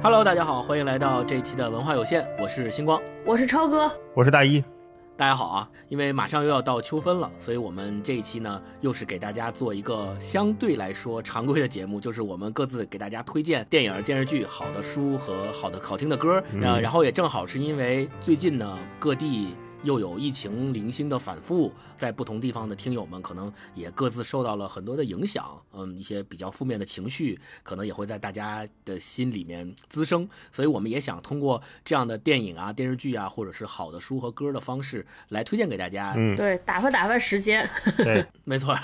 Hello，大家好，欢迎来到这一期的文化有限，我是星光，我是超哥，我是大一。大家好啊！因为马上又要到秋分了，所以我们这一期呢，又是给大家做一个相对来说常规的节目，就是我们各自给大家推荐电影、电视剧、好的书和好的好听的歌。嗯，然后也正好是因为最近呢，各地。又有疫情零星的反复，在不同地方的听友们可能也各自受到了很多的影响，嗯，一些比较负面的情绪可能也会在大家的心里面滋生，所以我们也想通过这样的电影啊、电视剧啊，或者是好的书和歌的方式来推荐给大家，嗯，对，打发打发时间，对，没错。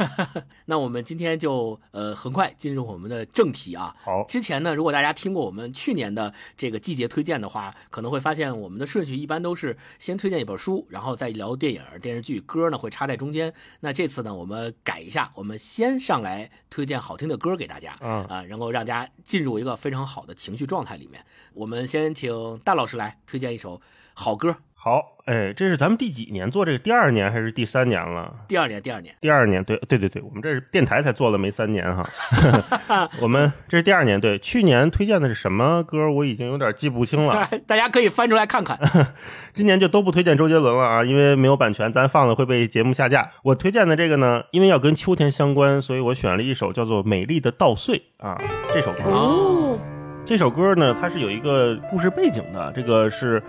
那我们今天就呃很快进入我们的正题啊。好，之前呢，如果大家听过我们去年的这个季节推荐的话，可能会发现我们的顺序一般都是先推荐一本书。然后再聊电影、电视剧，歌呢会插在中间。那这次呢，我们改一下，我们先上来推荐好听的歌给大家，嗯啊，然后让大家进入一个非常好的情绪状态里面。我们先请大老师来推荐一首好歌。好，哎，这是咱们第几年做这个？第二年还是第三年了？第二年，第二年，第二年，对，对，对，对，我们这是电台才做了没三年哈。我们这是第二年，对，去年推荐的是什么歌？我已经有点记不清了。大家可以翻出来看看。今年就都不推荐周杰伦了啊，因为没有版权，咱放了会被节目下架。我推荐的这个呢，因为要跟秋天相关，所以我选了一首叫做《美丽的稻穗》啊，这首歌。哦，这首歌呢，它是有一个故事背景的，这个是。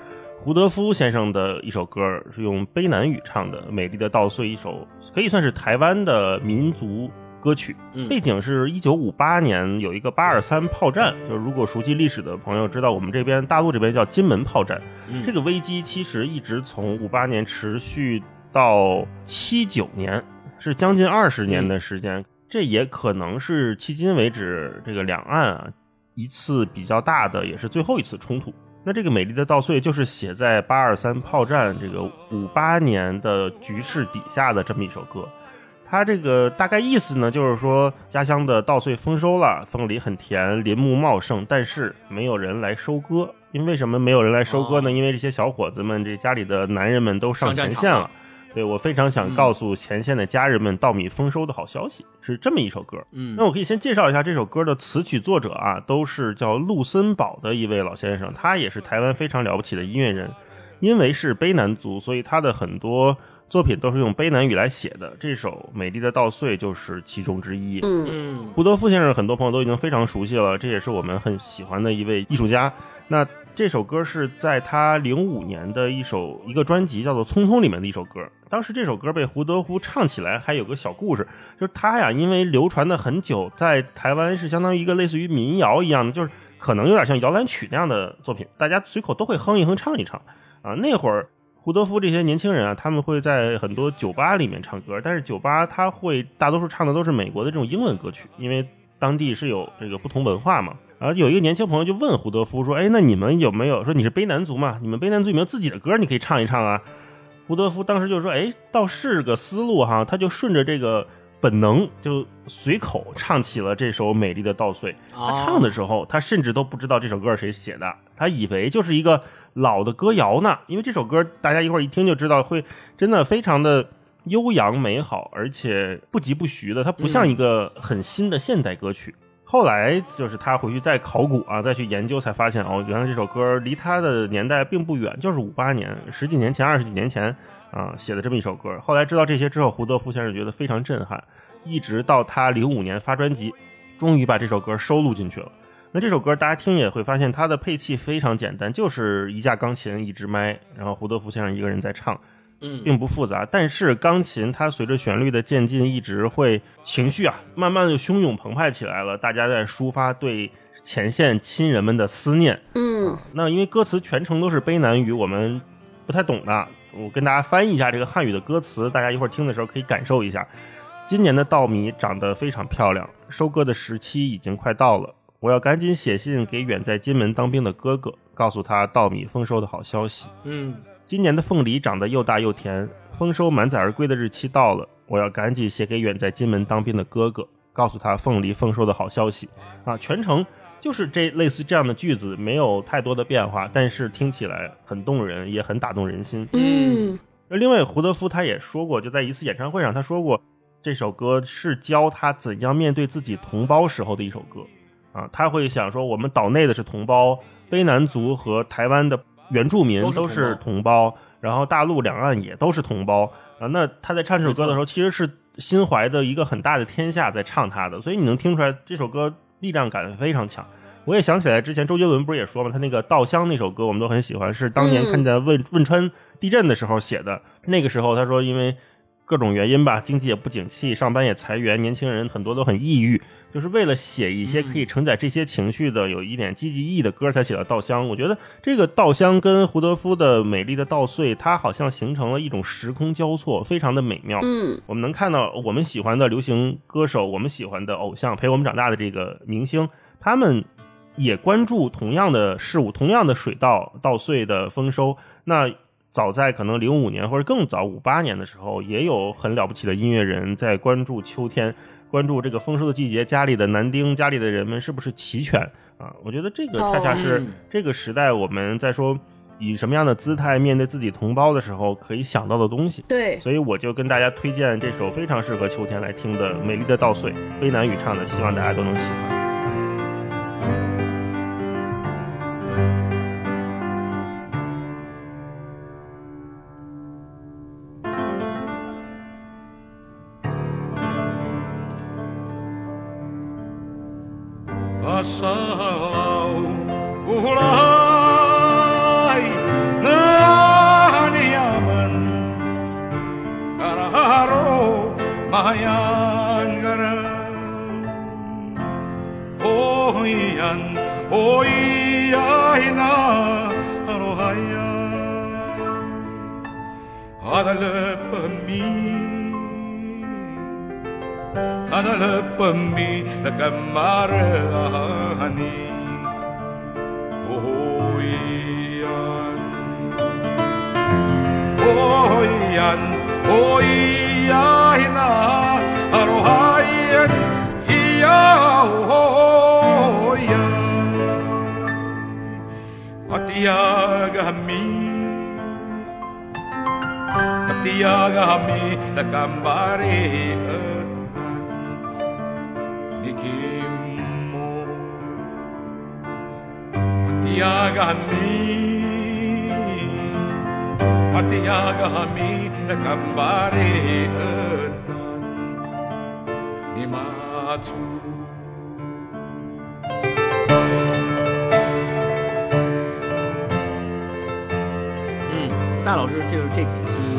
胡德夫先生的一首歌是用卑南语唱的，《美丽的稻穗》，一首可以算是台湾的民族歌曲。背景是一九五八年有一个八二三炮战，就是如果熟悉历史的朋友知道，我们这边大陆这边叫金门炮战。这个危机其实一直从五八年持续到七九年，是将近二十年的时间。这也可能是迄今为止这个两岸啊一次比较大的，也是最后一次冲突。那这个美丽的稻穗就是写在八二三炮战这个五八年的局势底下的这么一首歌，它这个大概意思呢，就是说家乡的稻穗丰收了，凤梨很甜，林木茂盛，但是没有人来收割。因为什么没有人来收割呢？因为这些小伙子们，这家里的男人们都上前线了。对我非常想告诉前线的家人们稻米丰收的好消息，是这么一首歌。嗯，那我可以先介绍一下这首歌的词曲作者啊，都是叫陆森堡的一位老先生，他也是台湾非常了不起的音乐人。因为是卑南族，所以他的很多作品都是用卑南语来写的。这首《美丽的稻穗》就是其中之一。嗯，胡德夫先生很多朋友都已经非常熟悉了，这也是我们很喜欢的一位艺术家。那这首歌是在他零五年的一首一个专辑叫做《匆匆》里面的一首歌。当时这首歌被胡德夫唱起来，还有个小故事，就是他呀，因为流传的很久，在台湾是相当于一个类似于民谣一样的，就是可能有点像摇篮曲那样的作品，大家随口都会哼一哼、唱一唱啊。那会儿胡德夫这些年轻人啊，他们会在很多酒吧里面唱歌，但是酒吧他会大多数唱的都是美国的这种英文歌曲，因为当地是有这个不同文化嘛。然后有一个年轻朋友就问胡德夫说：“哎，那你们有没有说你是悲南族嘛？你们悲南族有没有自己的歌？你可以唱一唱啊？”胡德夫当时就说：“哎，倒是个思路哈。”他就顺着这个本能，就随口唱起了这首《美丽的稻穗》。他唱的时候，他甚至都不知道这首歌是谁写的，他以为就是一个老的歌谣呢。因为这首歌大家一会儿一听就知道，会真的非常的悠扬美好，而且不疾不徐的，它不像一个很新的现代歌曲。后来就是他回去再考古啊，再去研究，才发现哦，原来这首歌离他的年代并不远，就是五八年，十几年前、二十几年前啊写的这么一首歌。后来知道这些之后，胡德夫先生觉得非常震撼，一直到他零五年发专辑，终于把这首歌收录进去了。那这首歌大家听也会发现，它的配器非常简单，就是一架钢琴、一支麦，然后胡德夫先生一个人在唱。嗯，并不复杂，但是钢琴它随着旋律的渐进，一直会情绪啊，慢慢的汹涌澎湃起来了。大家在抒发对前线亲人们的思念。嗯，那因为歌词全程都是悲南语，我们不太懂的，我跟大家翻译一下这个汉语的歌词，大家一会儿听的时候可以感受一下。今年的稻米长得非常漂亮，收割的时期已经快到了，我要赶紧写信给远在金门当兵的哥哥，告诉他稻米丰收的好消息。嗯。今年的凤梨长得又大又甜，丰收满载而归的日期到了，我要赶紧写给远在金门当兵的哥哥，告诉他凤梨丰收的好消息。啊，全程就是这类似这样的句子，没有太多的变化，但是听起来很动人，也很打动人心。嗯，那另外胡德夫他也说过，就在一次演唱会上，他说过这首歌是教他怎样面对自己同胞时候的一首歌。啊，他会想说我们岛内的是同胞，卑南族和台湾的原住民都是同胞，然后大陆两岸也都是同胞啊。那他在唱这首歌的时候，其实是心怀的一个很大的天下在唱他的，所以你能听出来这首歌力量感非常强。我也想起来之前周杰伦不是也说嘛，他那个《稻香》那首歌我们都很喜欢，是当年嗯看见汶汶川地震的时候写的。那个时候他说因为各种原因吧，经济也不景气，上班也裁员，年轻人很多都很抑郁，就是为了写一些可以承载这些情绪的、有一点积极意义的歌，才写了《稻香》。我觉得这个《稻香》跟胡德夫的《美丽的稻穗》，它好像形成了一种时空交错，非常的美妙。嗯，我们能看到我们喜欢的流行歌手，我们喜欢的偶像，陪我们长大的这个明星，他们也关注同样的事物，同样的水稻稻穗的丰收。那早在可能零五年或者更早五八年的时候，也有很了不起的音乐人在关注秋天，关注这个丰收的季节，家里的男丁，家里的人们是不是齐全啊？我觉得这个恰恰是这个时代我们在说以什么样的姿态面对自己同胞的时候可以想到的东西。对，所以我就跟大家推荐这首非常适合秋天来听的《美丽的稻穗》，卑南语唱的，希望大家都能喜欢。Adală pe mine, adală pe mine, la camară ani. Oian, oian, oian, arohaien, ia oian. Atiaga mine. 嗯大老师就是这几期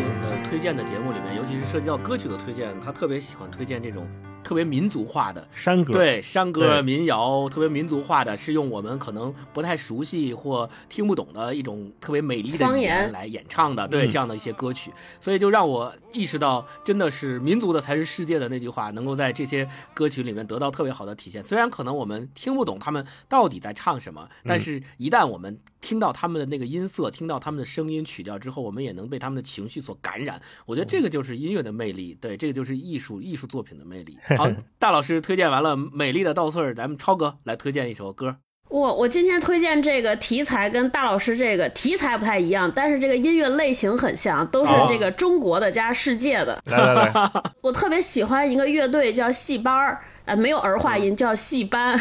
推荐的节目里面，尤其是涉及到歌曲的推荐，他特别喜欢推荐这种特别民族化的。山歌，对山歌、对民谣，特别民族化的，是用我们可能不太熟悉或听不懂的一种特别美丽的语方言言来演唱的，对、嗯这样的一些歌曲，所以就让我意识到，真的是民族的才是世界的那句话，能够在这些歌曲里面得到特别好的体现。虽然可能我们听不懂他们到底在唱什么，但是一旦我们听到他们的那个音色，听到他们的声音曲调之后，我们也能被他们的情绪所感染。我觉得这个就是音乐的魅力，对，这个就是艺术艺术作品的魅力。好，大老师推荐完了《美丽的稻穗儿》，咱们超哥来推荐一首歌。我我今天推荐这个题材跟大老师这个题材不太一样，但是这个音乐类型很像，都是哦这个中国的加世界的。来来来，我特别喜欢一个乐队叫戏班儿。呃，没有儿化音，叫戏班。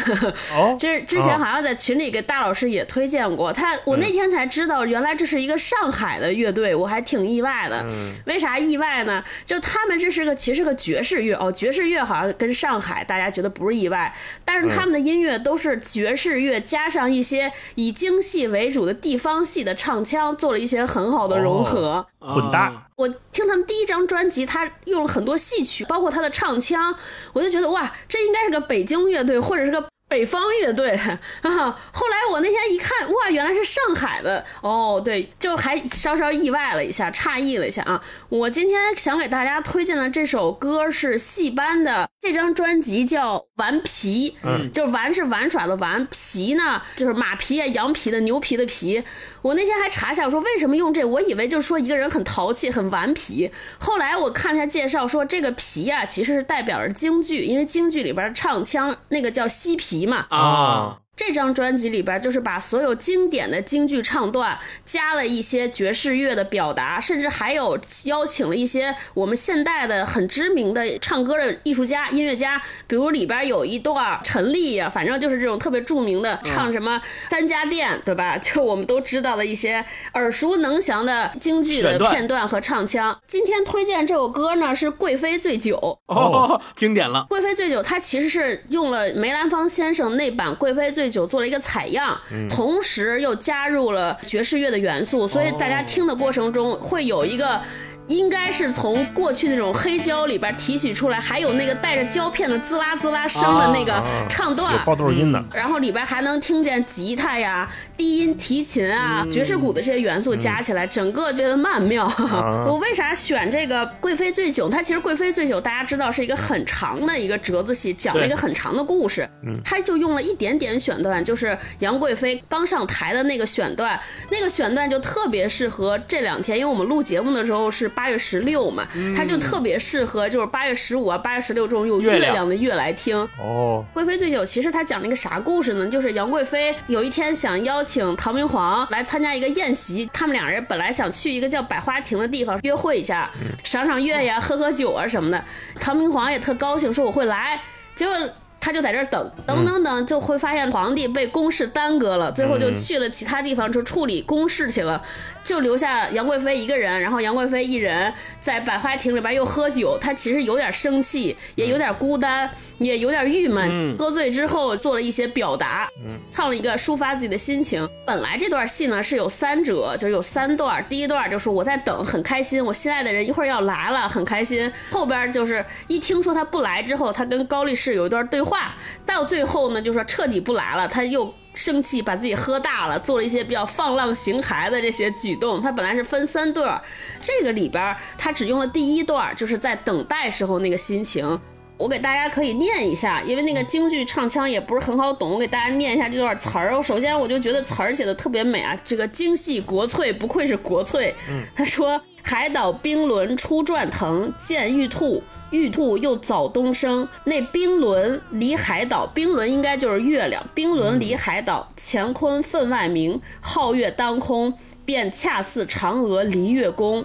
哦，这之前好像在群里给大老师也推荐过他，我那天才知道，原来这是一个上海的乐队，我还挺意外的。为啥意外呢？就他们这是个其实是个爵士乐哦，爵士乐好像跟上海大家觉得不是意外，但是他们的音乐都是爵士乐加上一些以京戏为主的地方戏的唱腔，做了一些很好的融合。混搭啊我听他们第一张专辑，他用了很多戏曲，包括他的唱腔，我就觉得哇，这应该是个北京乐队，或者是个北方乐队 啊。后来我那天一看，哇，原来是上海的哦，对，就还稍稍意外了一下，诧异了一下啊。我今天想给大家推荐的这首歌是戏班的，这张专辑叫《顽皮》，嗯就是玩是玩耍的玩，皮呢就是马皮啊、羊皮的、牛皮的皮。我那天还查一下，我说为什么用这？我以为就是说一个人很淘气、很顽皮。后来我看他介绍，说这个皮啊，其实是代表着京剧，因为京剧里边唱腔那个叫西皮嘛。啊，这张专辑里边就是把所有经典的京剧唱段加了一些爵士乐的表达，甚至还有邀请了一些我们现代的很知名的唱歌的艺术家、音乐家，比如里边有一段陈粒呀，反正就是这种特别著名的唱什么三家店，对吧？就我们都知道的一些耳熟能详的京剧的片段和唱腔。今天推荐这首歌呢是《贵妃醉酒》。哦，经典了。贵妃醉酒，它其实是用了梅兰芳先生那版《贵妃醉酒》做了一个采样，同时又加入了爵士乐的元素，所以大家听的过程中会有一个。应该是从过去那种黑胶里边提取出来，还有那个带着胶片的滋啦滋啦声的那个唱段，有爆豆音的。然后里边还能听见吉他呀、低音提琴啊、爵士鼓的这些元素加起来，整个觉得曼妙。我为啥选这个《贵妃醉酒》？它其实《贵妃醉酒》大家知道是一个很长的一个折子戏，讲了一个很长的故事。它就用了一点点选段，就是杨贵妃刚上台的那个选段，那个选段就特别适合这两天，因为我们录节目的时候是八月十六嘛，它就特别适合就是八月十五啊、八月十六这种有月亮的月来听。哦，贵妃醉酒其实它讲了一个啥故事呢？就是杨贵妃有一天想邀请唐明皇来参加一个宴席，他们两人本来想去一个叫百花亭的地方约会一下，赏赏月呀、喝喝酒啊什么的。唐明皇也特高兴，说我会来，结果。他就在这儿等等等等，就会发现皇帝被公事耽搁了，最后就去了其他地方就处理公事去了，就留下杨贵妃一个人。然后杨贵妃一人在百花亭里边又喝酒，她其实有点生气，也有点孤单，也有点郁闷。喝醉之后做了一些表达，唱了一个抒发自己的心情。本来这段戏呢是有三折，就是有三段。第一段就是我在等，很开心，我心爱的人一会儿要来了，很开心。后边就是一听说他不来之后，他跟高力士有一段对话，到最后呢就说彻底不来了，他又。生气，把自己喝大了，做了一些比较放浪形骸的这些举动。他本来是分三段儿，这个里边他只用了第一段，就是在等待时候那个心情。我给大家可以念一下，因为那个京剧唱腔也不是很好懂，我给大家念一下这段词儿。我首先我就觉得词儿写的特别美啊，这个精细国粹，不愧是国粹。他说：“海岛冰轮初转腾，见玉兔。”玉兔又早东升，那冰轮离海岛，冰轮应该就是月亮。冰轮离海岛，乾坤分外明，皓月当空，便恰似嫦娥离月宫。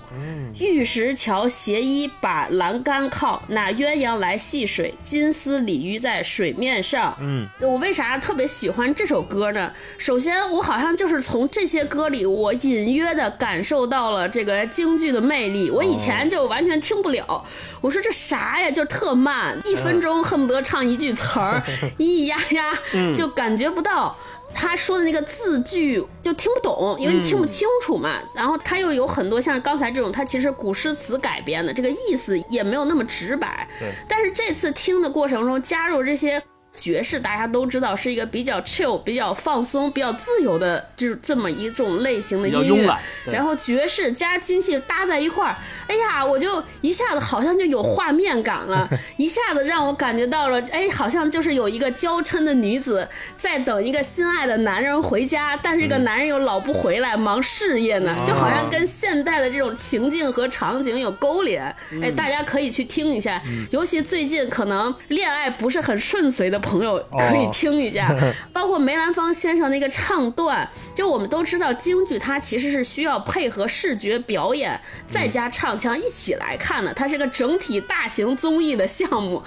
玉石桥斜依把栏杆靠，那鸳鸯来戏水，金丝鲤鱼在水面上。嗯，我为啥特别喜欢这首歌呢？首先，我好像就是从这些歌里，我隐约的感受到了这个京剧的魅力。我以前就完全听不了，我说这啥呀，就特慢，一分钟恨不得唱一句词儿，咿 咿呀呀，就感觉不到。他说的那个字句就听不懂，因为你听不清楚嘛。然后他又有很多像刚才这种，他其实古诗词改编的，这个意思也没有那么直白。对。但是这次听的过程中加入这些爵士，大家都知道是一个比较 chill、比较放松、比较自由的就是这么一种类型的音乐。然后爵士加京戏搭在一块儿，哎呀，我就一下子好像就有画面感了，一下子让我感觉到了，哎，好像就是有一个娇嗔的女子在等一个心爱的男人回家，但是这个男人又老不回来，忙事业呢，就好像跟现代的这种情境和场景有勾连。哎，大家可以去听一下，尤其最近可能恋爱不是很顺遂的朋友可以听一下，包括梅兰芳先生那个唱段，就我们都知道京剧它其实是需要配合视觉表演，再加唱腔一起来看的，它是个整体大型综艺的项目。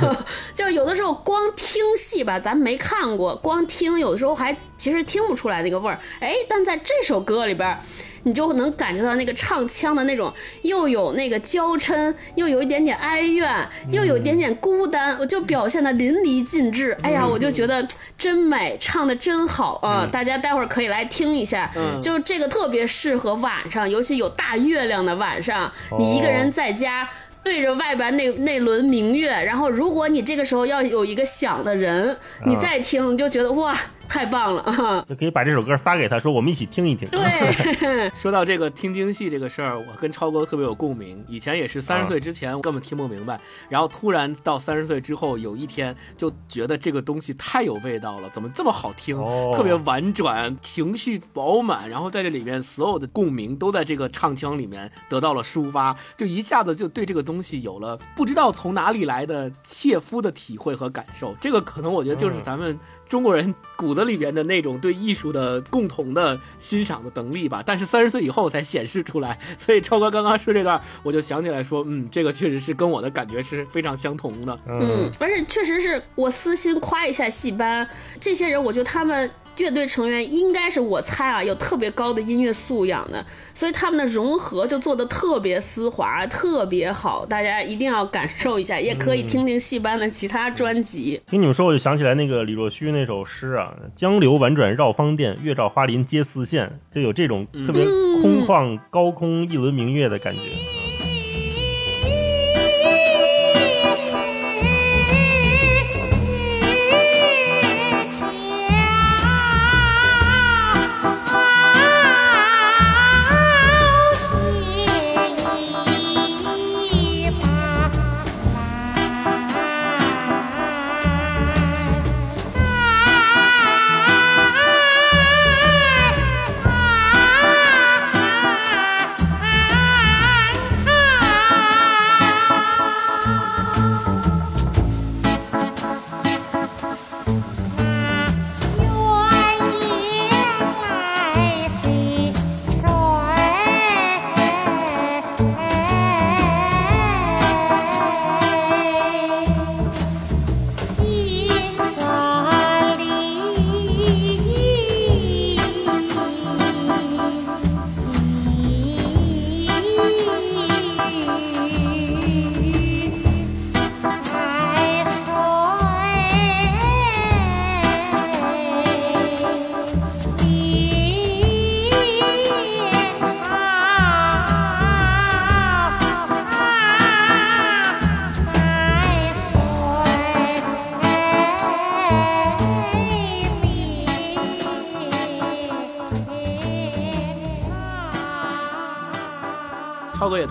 就有的时候光听戏吧，咱没看过，光听有的时候还其实听不出来那个味儿。哎，但在这首歌里边儿。你就能感觉到那个唱腔的那种，又有那个娇嗔，又有一点点哀怨，又有一点点孤单，我就表现的淋漓尽致。哎呀，我就觉得真美，唱的真好啊！大家待会儿可以来听一下，就这个特别适合晚上，尤其有大月亮的晚上，你一个人在家。对着外边那那轮明月，然后如果你这个时候要有一个想的人，你再听，你就觉得哇，太棒了啊！就可以把这首歌发给他，说我们一起听一听。对，说到这个听京戏这个事儿，我跟超哥特别有共鸣。以前也是三十岁之前我根本听不明白，然后突然到三十岁之后，有一天就觉得这个东西太有味道了，怎么这么好听？哦特别婉转，情绪饱满，然后在这里面所有的共鸣都在这个唱腔里面得到了抒发，就一下子就对这个东西有了不知道从哪里来的切肤的体会和感受。这个可能我觉得就是咱们中国人骨子里边的那种对艺术的共同的欣赏的能力吧。但是三十岁以后才显示出来，所以超哥刚刚说这段，我就想起来说，嗯，这个确实是跟我的感觉是非常相同的。嗯，而且确实是我私心夸一下戏班这些人，我觉得他们乐队成员应该是我猜啊，有特别高的音乐素养的，所以他们的融合就做的特别丝滑，特别好，大家一定要感受一下，也可以听听戏班的其他专辑。听你们说，我就想起来那个李若虚那首诗啊，“江流婉转绕芳甸，月照花林皆似霰”，就有这种特别空旷、高空一轮明月的感觉。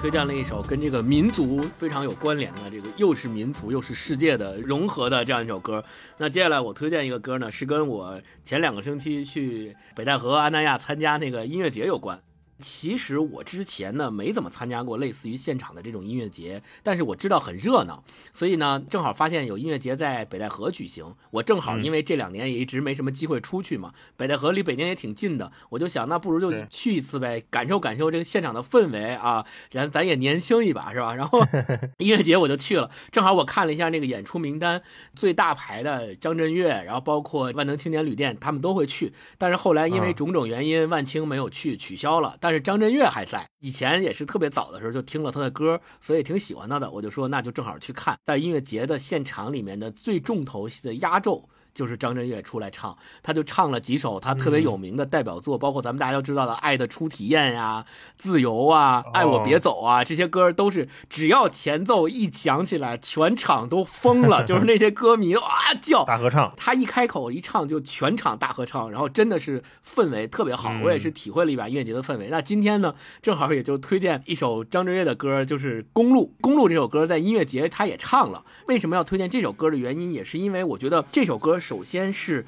推荐了一首跟这个民族非常有关联的，这个又是民族又是世界的融合的这样一首歌。那接下来我推荐一个歌呢，是跟我前两个星期去北戴河安那亚参加那个音乐节有关。其实我之前呢没怎么参加过类似于现场的这种音乐节，但是我知道很热闹，所以呢正好发现有音乐节在北戴河举行，我正好因为这两年也一直没什么机会出去嘛，北戴河离北京也挺近的，我就想那不如就去一次呗，感受感受这个现场的氛围啊，然咱也年轻一把是吧？然后 音乐节我就去了，正好我看了一下那个演出名单，最大牌的张震岳，然后包括万能青年旅店，他们都会去。但是后来因为嗯种种原因，万青没有去，取消了。但但是张震岳还在，以前也是特别早的时候就听了他的歌，所以挺喜欢他的。我就说那就正好去看，在音乐节的现场里面的最重头戏的压轴。就是张震岳出来唱，他就唱了几首他特别有名的代表作，包括咱们大家都知道的《爱的初体验》呀、《自由》啊、《爱我别走》啊，这些歌都是只要前奏一响起来，全场都疯了，就是那些歌迷哇叫，大合唱，他一开口一唱就全场大合唱，然后真的是氛围特别好，嗯我也是体会了一把音乐节的氛围。那今天呢，正好也就推荐一首张震岳的歌，就是《公路》。《公路》这首歌在音乐节他也唱了。为什么要推荐这首歌的原因，也是因为我觉得这首歌首先是。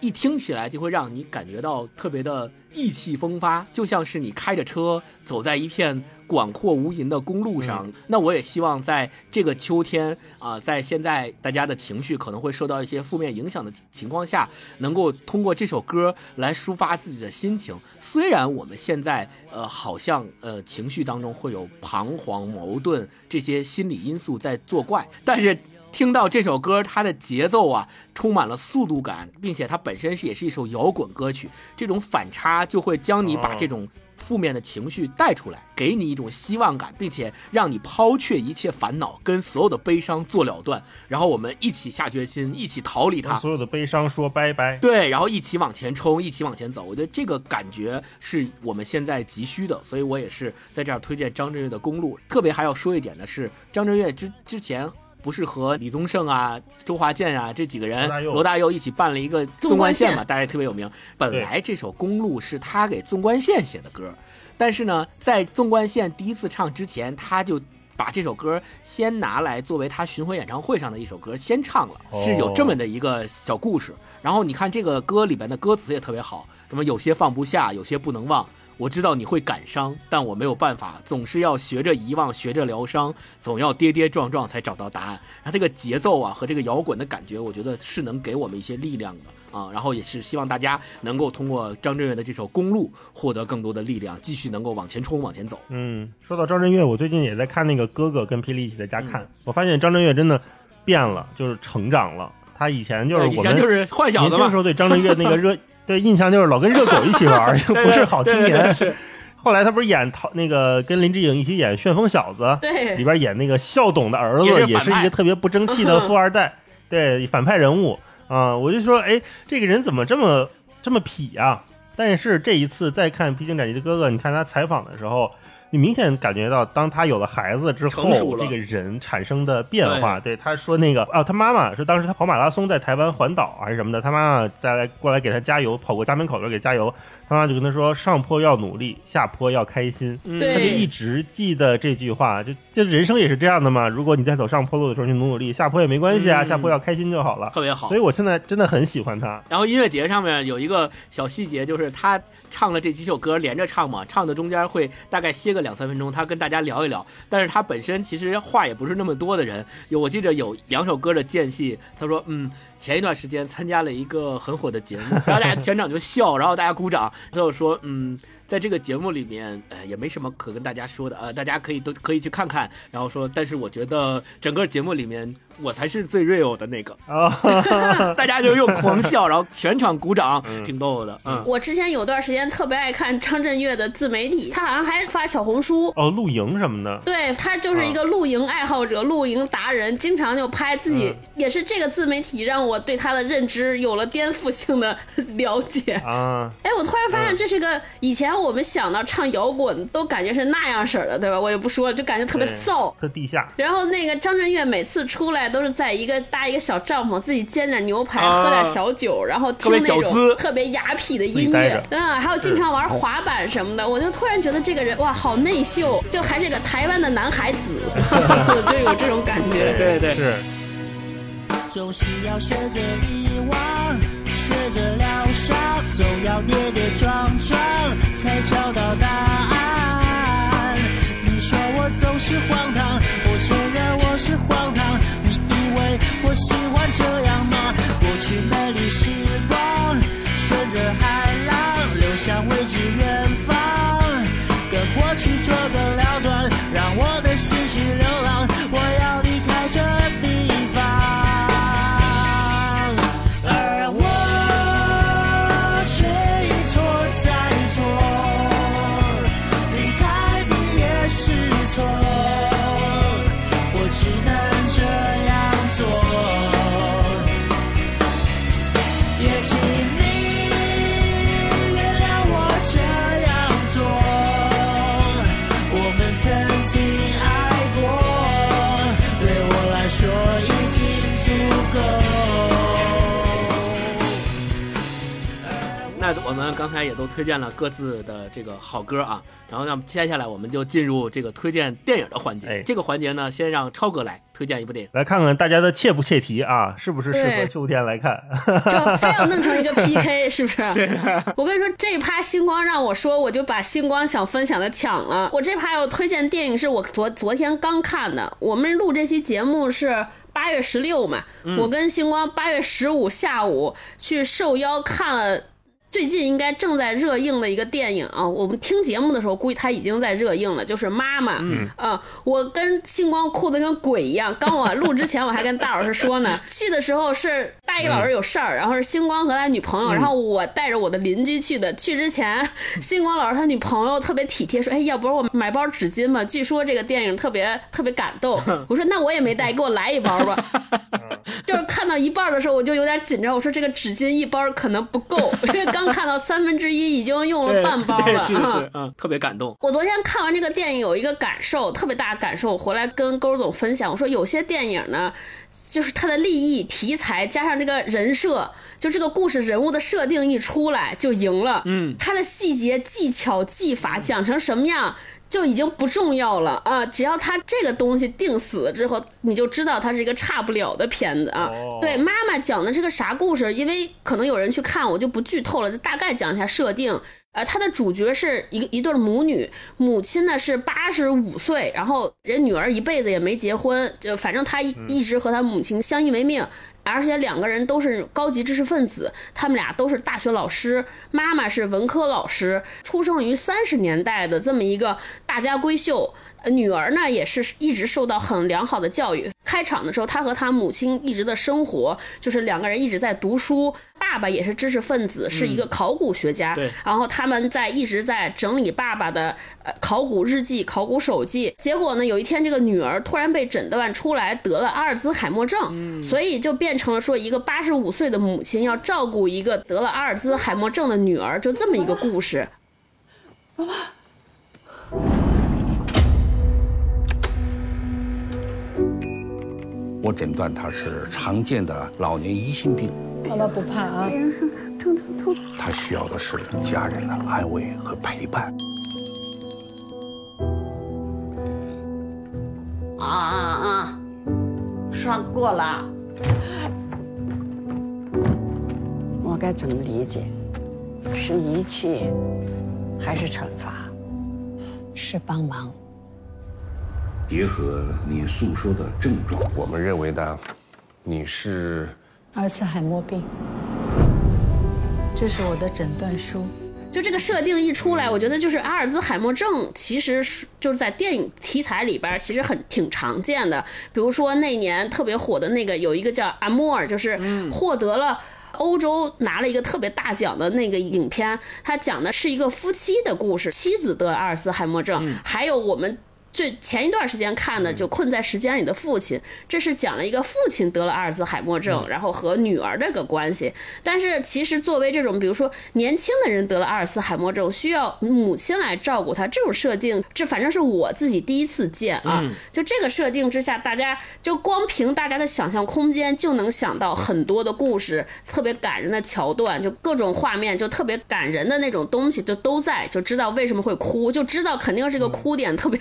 一听起来就会让你感觉到特别的意气风发，就像是你开着车走在一片广阔无垠的公路上。那我也希望在这个秋天啊、在现在大家的情绪可能会受到一些负面影响的情况下，能够通过这首歌来抒发自己的心情。虽然我们现在呃好像呃情绪当中会有彷徨、矛盾这些心理因素在作怪，但是。听到这首歌，它的节奏啊充满了速度感，并且它本身是也是一首摇滚歌曲，这种反差就会将你把这种负面的情绪带出来，给你一种希望感，并且让你抛却一切烦恼，跟所有的悲伤做了断，然后我们一起下决心，一起逃离它。跟所有的悲伤说拜拜。对，然后一起往前冲，一起往前走。我觉得这个感觉是我们现在急需的，所以我也是在这儿推荐张震岳的《公路》。特别还要说一点的是，张震岳之之前。不是和李宗盛啊、周华健啊这几个人罗大佑罗大佑一起办了一个纵贯线纵贯线嘛，大家也特别有名。本来这首《公路》是他给纵贯线写的歌，但是呢，在纵贯线第一次唱之前，他就把这首歌先拿来作为他巡回演唱会上的一首歌先唱了，是有这么的一个小故事。然后你看这个歌里边的歌词也特别好，什么有些放不下，有些不能忘。我知道你会感伤，但我没有办法，总是要学着遗忘，学着疗伤，总要跌跌撞撞才找到答案。然后这个节奏啊和这个摇滚的感觉，我觉得是能给我们一些力量的。啊，然后也是希望大家能够通过张震岳的这首《公路》获得更多的力量，继续能够往前冲、往前走。嗯，说到张震岳，我最近也在看那个哥哥跟霹雳一起在家嗯看，我发现张震岳真的变了，就是成长了。他以前就是以我们前就是坏小子嘛年轻的时，候对张震岳那个热对印象就是老跟热狗一起玩儿，就不是好青年。后来他不是演逃那个跟林志颖一起演《旋风小子》，对里边演那个校董的儿子，也是也是一个特别不争气的富二代，对反派人物啊、我就说，哎，这个人怎么这么这么痞啊？但是这一次再看《披荆斩棘的哥哥》，你看他采访的时候，你明显感觉到，当他有了孩子之后，这个人产生的变化。对他说那个啊，他妈妈是当时他跑马拉松在台湾环岛还是什么的，他妈妈再来过来给他加油，跑过家门口的给加油，他妈妈就跟他说，上坡要努力，下坡要开心。嗯他就一直记得这句话，就就人生也是这样的嘛。如果你在走上坡路的时候，你努努力，下坡也没关系啊，嗯下坡要开心就好了。特别好所以。我现在真的很喜欢他。然后音乐节上面有一个小细节，就是他唱了这几首歌连着唱嘛，唱的中间会大概歇个两三分钟，他跟大家聊一聊。但是他本身其实话也不是那么多的人，有我记得有两首歌的间隙，他说嗯，前一段时间参加了一个很火的节目，然后大家 全场就笑，然后大家鼓掌，他就说嗯。在这个节目里面，呃，也没什么可跟大家说的，呃，大家可以都可以去看看。然后说，但是我觉得整个节目里面，我才是最 real 的那个。啊 大家就又狂笑，然后全场鼓掌，挺逗的。嗯，我之前有段时间特别爱看张震岳的自媒体，他好像还发小红书。哦，露营什么的，对他就是一个露营爱好者、露营达人，经常就拍自己。也是这个自媒体让我对他的认知有了颠覆性的 了解。啊，哎，我突然发现这是个以前我们想到唱摇滚都感觉是那样式儿的，对吧？我也不说了，就感觉特别燥。特地下。然后那个张震岳每次出来都是在一个搭一个小帐篷，自己煎点牛排，啊喝点小酒，然后听那种特别雅痞的音乐，嗯，还有经常玩滑板什么的。我就突然觉得这个人哇，好内秀，就还是个台湾的男孩子，就有这种感觉。对对是。总是要学着遗忘，学着疗伤，总要跌跌撞撞，才找到答案。你说我总是荒唐，我承认我是荒唐。你以为我喜欢这样吗？过去美丽时光，顺着海浪流向未知远方，跟过去做个了断，让我的心去流浪。我们刚才也都推荐了各自的这个好歌啊，然后那么接下来我们就进入这个推荐电影的环节。哎这个环节呢，先让超哥来推荐一部电影。来看看大家的切不切题啊，是不是适合秋天来看？就非要弄成一个 PK，是不是？我跟你说，这一趴星光让我说，我就把星光想分享的抢了。我这趴要推荐电影是我昨昨天刚看的。我们录这期节目是八月十六嘛，我跟星光八月十五下午去受邀看了。最近应该正在热映的一个电影啊，我们听节目的时候估计它已经在热映了，就是《妈妈》。嗯啊，我跟星光哭的跟鬼一样。刚我录之前我还跟大老师说呢，去的时候是大一老师有事儿，然后是星光和他女朋友，然后我带着我的邻居去的。去之前，星光老师他女朋友特别体贴，说：“哎，要不然我买包纸巾吧？据说这个电影特别特别感动。”我说：“那我也没带，给我来一包吧。” 就是看到一半的时候，我就有点紧张。我说这个纸巾一包可能不够，因为刚看到三分之一已经用了半包对了。是啊是，嗯，特别感动。我昨天看完这个电影有一个感受，特别大的感受，我回来跟勾总分享。我说有些电影呢，就是它的立意、题材加上这个人设，就这个故事人物的设定一出来就赢了。嗯，它的细节、技巧、技法讲成什么样。就已经不重要了啊！只要他这个东西定死了之后，你就知道它是一个差不了的片子啊。哦对，妈妈讲的是个啥故事？因为可能有人去看，我就不剧透了，就大概讲一下设定。呃，它的主角是一个一对母女，母亲呢是八十五岁，然后人女儿一辈子也没结婚，就反正她一一直和她母亲相依为命。而且两个人都是高级知识分子，他们俩都是大学老师，妈妈是文科老师，出生于三十年代的这么一个大家闺秀。呃女儿呢，也是一直受到很良好的教育。开场的时候，她和她母亲一直的生活就是两个人一直在读书。爸爸也是知识分子，是一个考古学家。对然后他们在一直在整理爸爸的呃考古日记、考古手记。结果呢，有一天这个女儿突然被诊断出来得了阿尔兹海默症，所以就变成了说一个八十五岁的母亲要照顾一个得了阿尔兹海默症的女儿，就这么一个故事。我诊断他是常见的老年疑心病，爸爸不怕啊，他需要的是家人的安慰和陪伴。啊啊啊！刷过了。我该怎么理解？是遗弃，还是惩罚？是帮忙。结合你诉说的症状，我们认为呢，你是阿尔茨海默病，这是我的诊断书。就这个设定一出来，我觉得就是阿尔兹海默症，其实是就是在电影题材里边，其实很挺常见的。比如说那年特别火的那个，有一个叫《阿莫尔》，就是获得了。欧洲拿了一个特别大奖的那个影片，它讲的是一个夫妻的故事，妻子得阿尔兹海默症，还有我们。最前一段时间看的就《困在时间里的父亲》，这是讲了一个父亲得了阿尔兹海默症，然后和女儿这个关系。但是其实作为这种，比如说年轻的人得了阿尔兹海默症，需要母亲来照顾他，这种设定，这反正是我自己第一次见啊。就这个设定之下，大家就光凭大家的想象空间，就能想到很多的故事，特别感人的桥段，就各种画面，就特别感人的那种东西，就都在，就知道为什么会哭，就知道肯定是个哭点特别。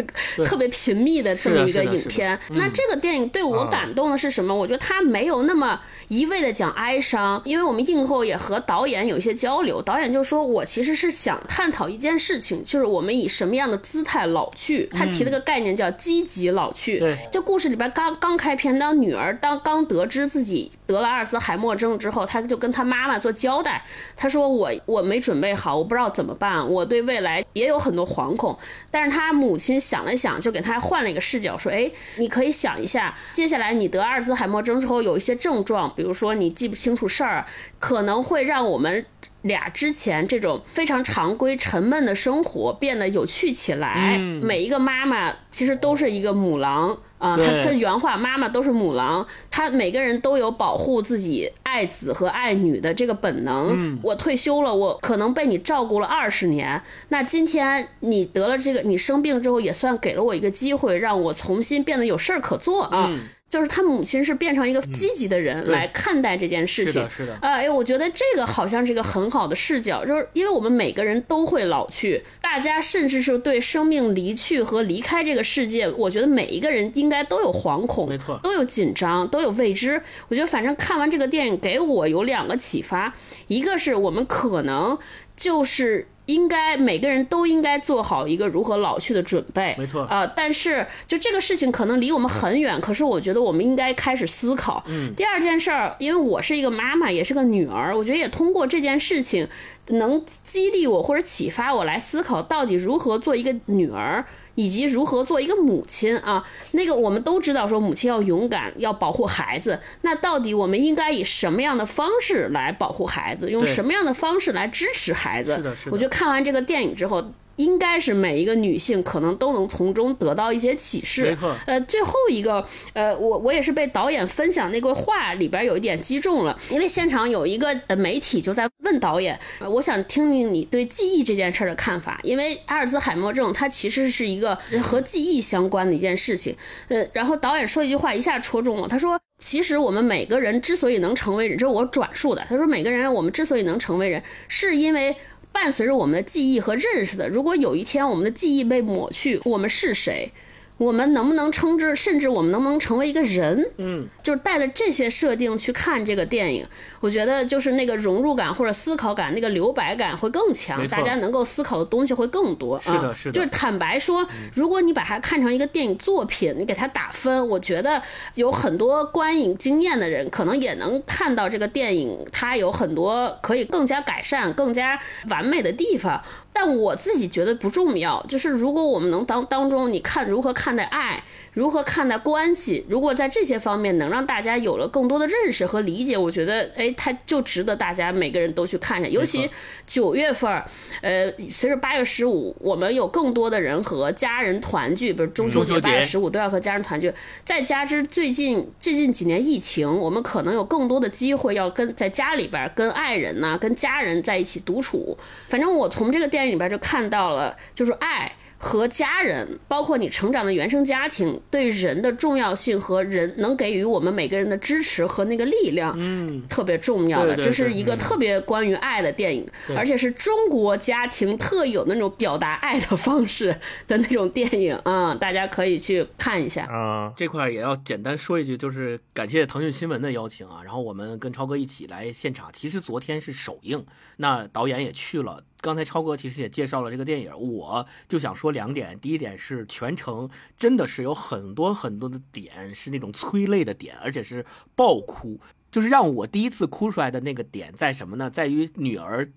特别频密的这么一个影片，那这个电影对我感动的是什么？我觉得它没有那么一味的讲哀伤，因为我们映后也和导演有一些交流，导演就说我其实是想探讨一件事情，就是我们以什么样的姿态老去。他提了个概念叫积极老去。对，就故事里边刚刚开篇，当女儿当刚得知自己得了阿尔茨海默症之后，她就跟她妈妈做交代，她说我我没准备好，我不知道怎么办，我对未来也有很多惶恐。但是她母亲想了想。就给她换了一个视角，说：“哎，你可以想一下，接下来你得阿尔兹海默症之后有一些症状，比如说你记不清楚事儿，可能会让我们俩之前这种非常常规、沉闷的生活变得有趣起来。每一个妈妈其实都是一个母狼。”啊，他他原话，妈妈都是母狼，他每个人都有保护自己爱子和爱女的这个本能。我退休了，我可能被你照顾了二十年，那今天你得了这个，你生病之后也算给了我一个机会，让我重新变得有事儿可做啊。就是他母亲是变成一个积极的人来看待这件事情，是的，是的。呃，哎，我觉得这个好像是一个很好的视角，就是因为我们每个人都会老去，大家甚至是对生命离去和离开这个世界，我觉得每一个人应该都有惶恐，没错，都有紧张，都有未知。我觉得反正看完这个电影给我有两个启发，一个是我们可能就是。应该每个人都应该做好一个如何老去的准备，没错啊、但是就这个事情可能离我们很远，可是我觉得我们应该开始思考。嗯，第二件事儿，因为我是一个妈妈，也是个女儿，我觉得也通过这件事情，能激励我或者启发我来思考，到底如何做一个女儿。以及如何做一个母亲啊？那个我们都知道，说母亲要勇敢，要保护孩子。那到底我们应该以什么样的方式来保护孩子？用什么样的方式来支持孩子？是的是的我觉得看完这个电影之后。应该是每一个女性可能都能从中得到一些启示。没错呃，最后一个，呃，我我也是被导演分享那个话里边有一点击中了，因为现场有一个呃媒体就在问导演，呃我想听听你对记忆这件事儿的看法，因为阿尔兹海默症它其实是一个和记忆相关的一件事情。呃，然后导演说一句话一下戳中了，他说。其实我们每个人之所以能成为人，这是我转述的。他说，每个人我们之所以能成为人，是因为伴随着我们的记忆和认识的。如果有一天我们的记忆被抹去，我们是谁？我们能不能称之，甚至我们能不能成为一个人？嗯，就是带着这些设定去看这个电影，我觉得就是那个融入感或者思考感，那个留白感会更强，大家能够思考的东西会更多。是的啊是的就是坦白说，如果你把它看成一个电影作品，你给它打分，我觉得有很多观影经验的人可能也能看到这个电影它有很多可以更加改善、更加完美的地方。但我自己觉得不重要，就是如果我们能当当中，你看如何看待爱，如何看待关系，如果在这些方面能让大家有了更多的认识和理解，我觉得，哎，它就值得大家每个人都去看一下。尤其九月份儿，呃，随着八月十五，我们有更多的人和家人团聚，比如中秋节、八月十五都要和家人团聚。再加之最近最近几年疫情，我们可能有更多的机会要跟在家里边儿跟爱人呐、跟家人在一起独处。反正我从这个电影里边就看到了，就是爱。和家人，包括你成长的原生家庭，对人的重要性和人能给予我们每个人的支持和那个力量，嗯，特别重要的。这是一个特别关于爱的电影，而且是中国家庭特有那种表达爱的方式的那种电影啊、大家可以去看一下。啊，这块儿也要简单说一句，就是感谢腾讯新闻的邀请啊，然后我们跟超哥一起来现场。其实昨天是首映，那导演也去了。刚才超哥其实也介绍了这个电影，我就想说两点。第一点是全程真的是有很多很多的点是那种催泪的点，而且是爆哭。就是让我第一次哭出来的那个点在什么呢？在于女儿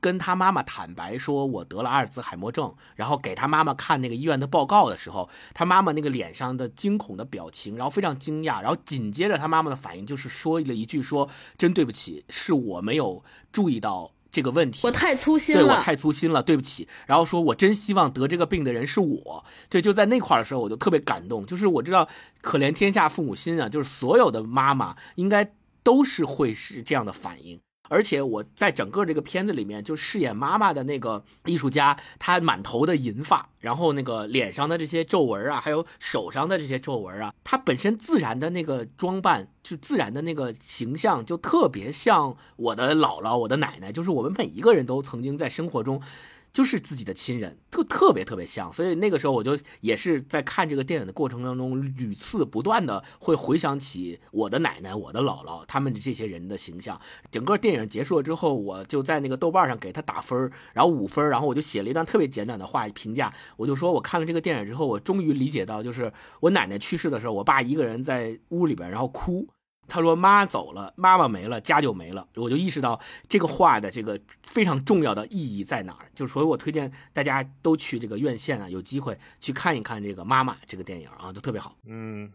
跟他妈妈坦白说，我得了阿尔兹海默症，然后给他妈妈看那个医院的报告的时候，他妈妈那个脸上的惊恐的表情，然后非常惊讶，然后紧接着他妈妈的反应就是说了一句说：“真对不起，是我没有注意到这个问题，我太粗心对我，太粗心了，对不起。”然后说：“我真希望得这个病的人是我。”对，就在那块儿的时候，我就特别感动，就是我知道可怜天下父母心啊，就是所有的妈妈应该都是会是这样的反应。而且我在整个这个片子里面，就饰演妈妈的那个艺术家，她满头的银发，然后那个脸上的这些皱纹啊，还有手上的这些皱纹啊，她本身自然的那个装扮，就自然的那个形象，就特别像我的姥姥、我的奶奶，就是我们每一个人都曾经在生活中。就是自己的亲人，特特别特别像，所以那个时候我就也是在看这个电影的过程当中，屡次不断的会回想起我的奶奶、我的姥姥他们的这些人的形象。整个电影结束了之后，我就在那个豆瓣上给他打分，然后五分，然后我就写了一段特别简短的话评价，我就说我看了这个电影之后，我终于理解到，就是我奶奶去世的时候，我爸一个人在屋里边，然后哭。他说：“妈走了，妈妈没了，家就没了。”我就意识到这个话的这个非常重要的意义在哪儿。就所以，我推荐大家都去这个院线啊，有机会去看一看这个《妈妈》这个电影啊，就特别好。嗯，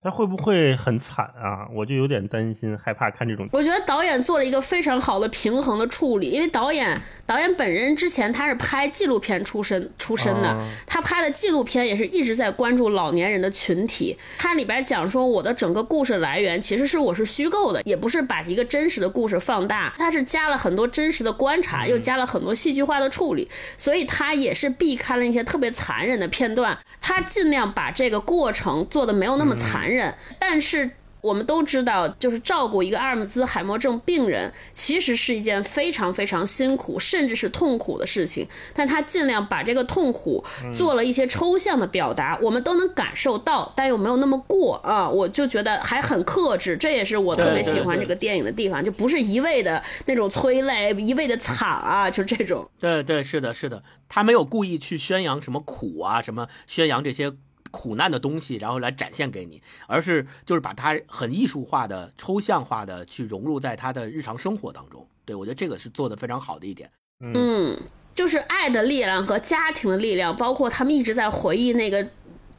他会不会很惨啊？我就有点担心，害怕看这种。我觉得导演做了一个非常好的平衡的处理，因为导演导演本人之前他是拍纪录片出身出身的，哦他拍的纪录片也是一直在关注老年人的群体。他里边讲说我的整个故事来源其实是我是虚构的，也不是把一个真实的故事放大，他是加了很多真实的观察，又加了很多戏剧化的处理，所以他也是避开了一些特别残忍的片段，他尽量把这个过程做的没有那么残男人，但是。我们都知道，就是照顾一个阿尔兹海默症病人，其实是一件非常非常辛苦，甚至是痛苦的事情。但他尽量把这个痛苦做了一些抽象的表达，我们都能感受到，但又没有那么过啊。我就觉得还很克制，这也是我特别喜欢这个电影的地方，就不是一味的那种催泪，一味的惨啊，就这种。对对，是的，是的，他没有故意去宣扬什么苦啊，什么宣扬这些苦难的东西，然后来展现给你，而是就是把它很艺术化的、抽象化的去融入在他的日常生活当中。对我觉得这个是做的非常好的一点。嗯，就是爱的力量和家庭的力量，包括他们一直在回忆那个。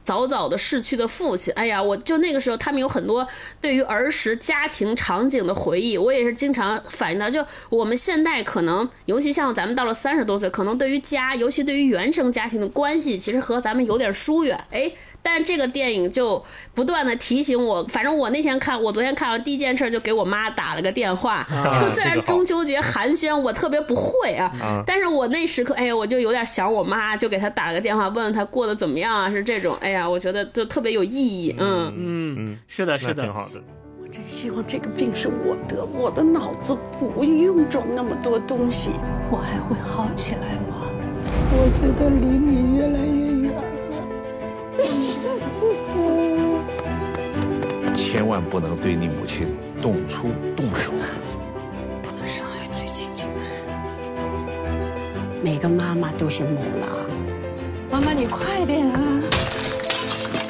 早早的逝去的父亲，哎呀，我就那个时候，他们有很多对于儿时家庭场景的回忆，我也是经常反映到，就我们现在可能，尤其像咱们到了三十多岁，可能对于家，尤其对于原生家庭的关系，其实和咱们有点疏远，哎。但这个电影就不断的提醒我，反正我那天看，我昨天看完第一件事就给我妈打了个电话，就虽然中秋节寒暄我特别不会啊，啊但是我那时刻，哎呀，我就有点想我妈，就给她打了个电话，问问她过得怎么样啊，是这种，哎呀，我觉得就特别有意义，嗯。嗯嗯，是的，是的那挺，好的。我真希望这个病是我得，我的脑子不用装那么多东西。我还会好起来吗？我觉得离你越来越万不能对你母亲动粗动手。不能伤害最亲近的人。每个妈妈都是母狼，妈妈，你快点啊！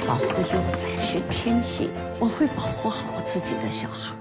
保护幼崽是天性，我会保护好我自己的小孩。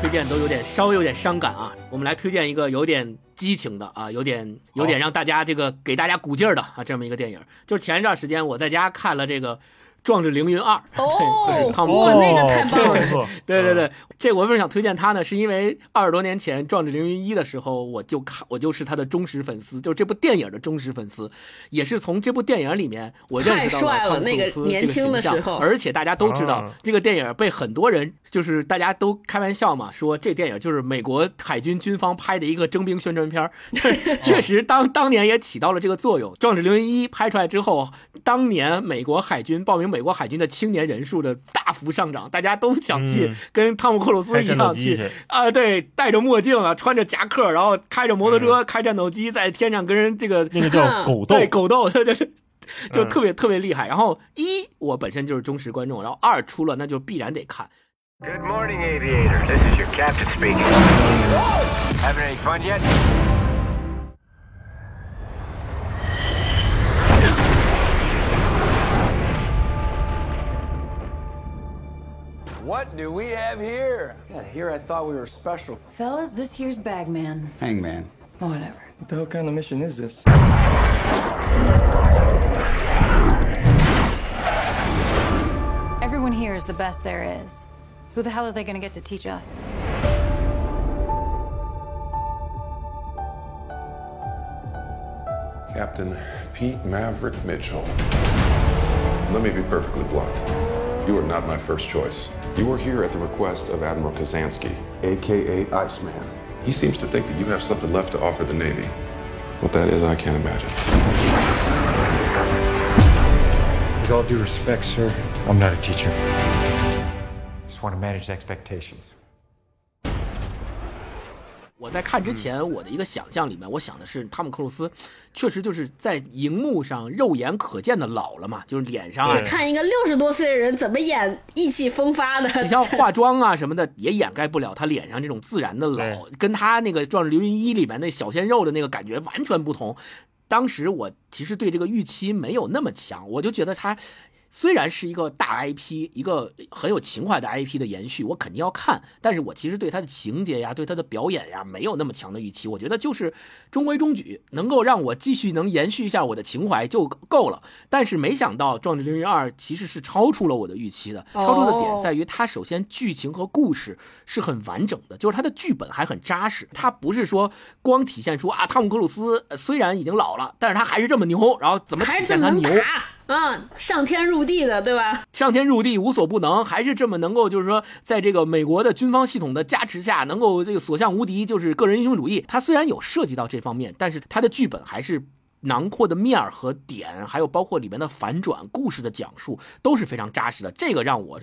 推荐都有点稍微有点伤感啊。我们来推荐一个有点激情的啊，有点有点让大家这个给大家鼓劲儿的啊，这么一个电影。就是前一段时间我在家看了这个《壮志凌云二》，哦汤姆哇那个太棒了，对对对，这我为什么想推荐他呢？是因为二十多年前《壮志凌云一》的时候，我就看，我就是他的忠实粉丝，就是这部电影的忠实粉丝，也是从这部电影里面我认识到太帅了汤姆斯年轻的这个形象时候。而且大家都知道、啊这个电影被很多人就是大家都开玩笑嘛，说这电影就是美国海军军方拍的一个征兵宣传片，就是确实当当年也起到了这个作用。《壮志凌云一》拍出来之后，当年美国海军报名美国海军的青年人数的大幅上涨，大家都想去嗯跟汤姆克鲁斯一样去啊，对，戴着墨镜啊，穿着夹克，然后开着摩托车、开战斗机在天上跟人这个那个叫 狗斗对，狗斗，对对对。就嗯特别特别厉害，然后一我本身就是忠实观众，然后二出了那就必然得看。Good morning, aviator. This is your captain speaking. Having any fun yet? What do we have here? Yeah, here I thought we were special. Fellas, this here's Bagman. Hangman. Whatever. What the hell kind of mission is this? Everyone here is the best there is. Who the hell are they gonna get to teach us? Captain Pete Maverick Mitchell. Let me be perfectly blunt. You are not my first choice. You are here at the request of Admiral Kazansky, aka Iceman. He seems to think that you have something left to offer the Navy. What that is, I can't imagine. With all due respect, sir, I'm not a teacher. Just want to manage expectations. 我在看之前，我的一个想象里面，我想的是汤姆克鲁斯，确实就是在荧幕上肉眼可见的老了嘛，就是脸上啊，看一个六十多岁的人怎么演意气风发的，你像化妆啊什么的，也掩盖不了他脸上这种自然的老，跟他那个《壮志凌云一》里面那小鲜肉的那个感觉完全不同。当时我其实对这个预期没有那么强，我就觉得他虽然是一个大 IP，一个很有情怀的 IP 的延续，我肯定要看，但是我其实对他的情节呀，对他的表演呀，没有那么强的预期。我觉得就是中规中矩，能够让我继续能延续一下我的情怀就够了。但是没想到《壮志凌云二》其实是超出了我的预期的，超出的点在于它首先剧情和故事是很完整的，就是它的剧本还很扎实，它不是说光体现出啊汤姆克鲁斯呃虽然已经老了，但是他还是这么牛，然后怎么还体现他牛？上天入地的，对吧？上天入地无所不能，还是这么能够，就是说，在这个美国的军方系统的加持下，能够这个所向无敌，就是个人英雄主义。它虽然有涉及到这方面，但是它的剧本还是囊括的面儿和点，还有包括里面的反转、故事的讲述都是非常扎实的。这个让我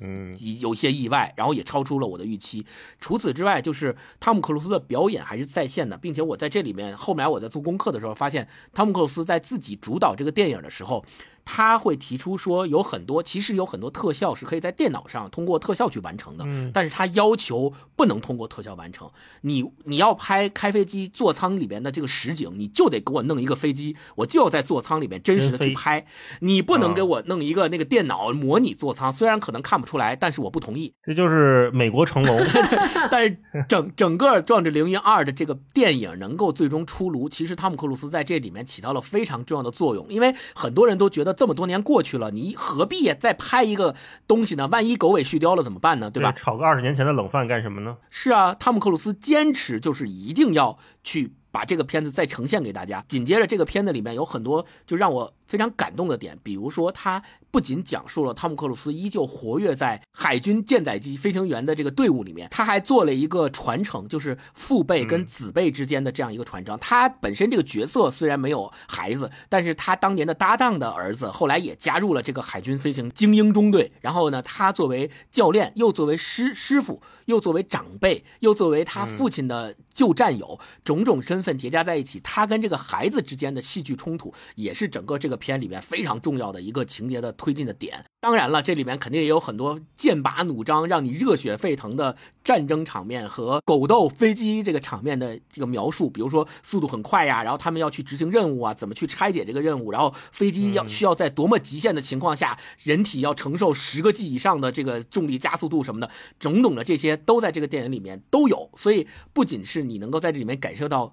有些意外，然后也超出了我的预期。除此之外，就是汤姆克鲁斯的表演还是在线的，并且我在这里面后面我在做功课的时候发现，汤姆克鲁斯在自己主导这个电影的时候。他会提出说，有很多其实有很多特效是可以在电脑上通过特效去完成的，嗯但是他要求不能通过特效完成。你你要拍开飞机座舱里边的这个实景，你就得给我弄一个飞机，我就要在座舱里面真实的去拍，你不能给我弄一个那个电脑模拟座舱，虽然可能看不出来，但是我不同意。这就是美国成龙。但是整整个《壮志凌云二》的这个电影能够最终出炉，其实汤姆克鲁斯在这里面起到了非常重要的作用。因为很多人都觉得这么多年过去了，你何必再拍一个东西呢？万一狗尾续貂了怎么办呢？对吧？炒个二十年前的冷饭干什么呢？是啊，汤姆克鲁斯坚持就是一定要去把这个片子再呈现给大家。紧接着，这个片子里面有很多就让我非常感动的点，比如说他不仅讲述了汤姆克鲁斯依旧活跃在海军舰载机飞行员的这个队伍里面，他还做了一个传承，就是父辈跟子辈之间的这样一个传承。他本身这个角色虽然没有孩子，但是他当年的搭档的儿子后来也加入了这个海军飞行精英中队。然后呢，他作为教练，又作为师师傅，又作为长辈，又作为他父亲的旧战友，种种身份叠加在一起，他跟这个孩子之间的戏剧冲突，也是整个这个片里面非常重要的一个情节的推进的点。当然了，这里面肯定也有很多剑拔弩张、让你热血沸腾的战争场面和狗斗飞机这个场面的这个描述，比如说速度很快呀，然后他们要去执行任务啊，怎么去拆解这个任务，然后飞机要需要在多么极限的情况下，人体要承受十个 G 以上的这个重力加速度什么的，种种的这些都在这个电影里面都有。所以不仅是你能够在这里面感受到。《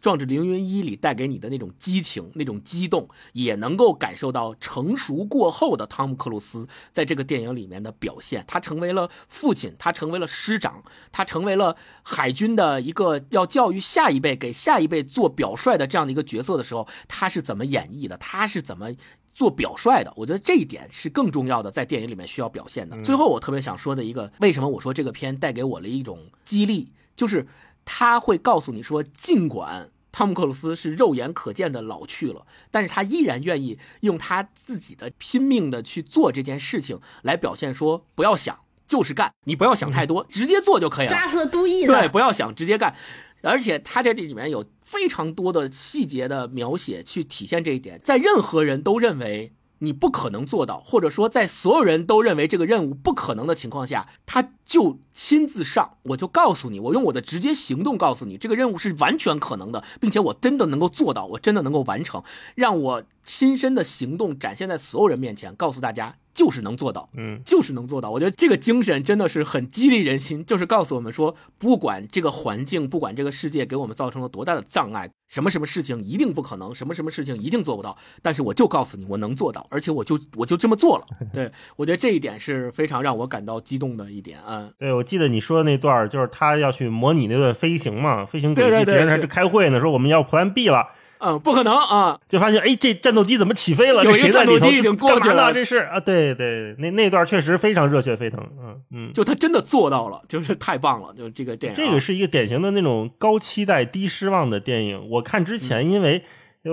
壮志凌云一》里带给你的那种激情、那种激动，也能够感受到成熟过后的汤姆·克鲁斯在这个电影里面的表现。他成为了父亲，他成为了师长，他成为了海军的一个要教育下一辈、给下一辈做表率的这样的一个角色的时候，他是怎么演绎的？他是怎么做表率的？我觉得这一点是更重要的，在电影里面需要表现的。最后，我特别想说的一个，为什么我说这个片带给我了一种激励，就是他会告诉你说，尽管。汤姆·克鲁斯是肉眼可见的老去了，但是他依然愿意用他自己的拼命的去做这件事情，来表现说不要想，就是干，你不要想太多，直接做就可以了。扎色都意的，对，不要想，直接干。而且他在这里面有非常多的细节的描写，去体现这一点，在任何人都认为。你不可能做到，或者说在所有人都认为这个任务不可能的情况下，他就亲自上。我就告诉你，我用我的直接行动告诉你，这个任务是完全可能的，并且我真的能够做到，我真的能够完成。让我亲身的行动展现在所有人面前，告诉大家，就是能做到，嗯，就是能做到。我觉得这个精神真的是很激励人心，就是告诉我们说，不管这个环境，不管这个世界给我们造成了多大的障碍。什么什么事情一定不可能，什么什么事情一定做不到，但是我就告诉你，我能做到，而且我就我就这么做了。对我觉得这一点是非常让我感到激动的一点啊。对，我记得你说的那段，就是他要去模拟那段飞行嘛，飞行轨迹，别人还是开会呢，说我们要 Plan B 了。嗯，不可能啊！就发现，哎，这战斗机怎么起飞了？有一个战斗机已经过去了，这是啊，对对，那那段确实非常热血沸腾，嗯嗯，就他真的做到了，就是太棒了，就这个电影，这个是一个典型的那种高期待低失望的电影。我看之前，因为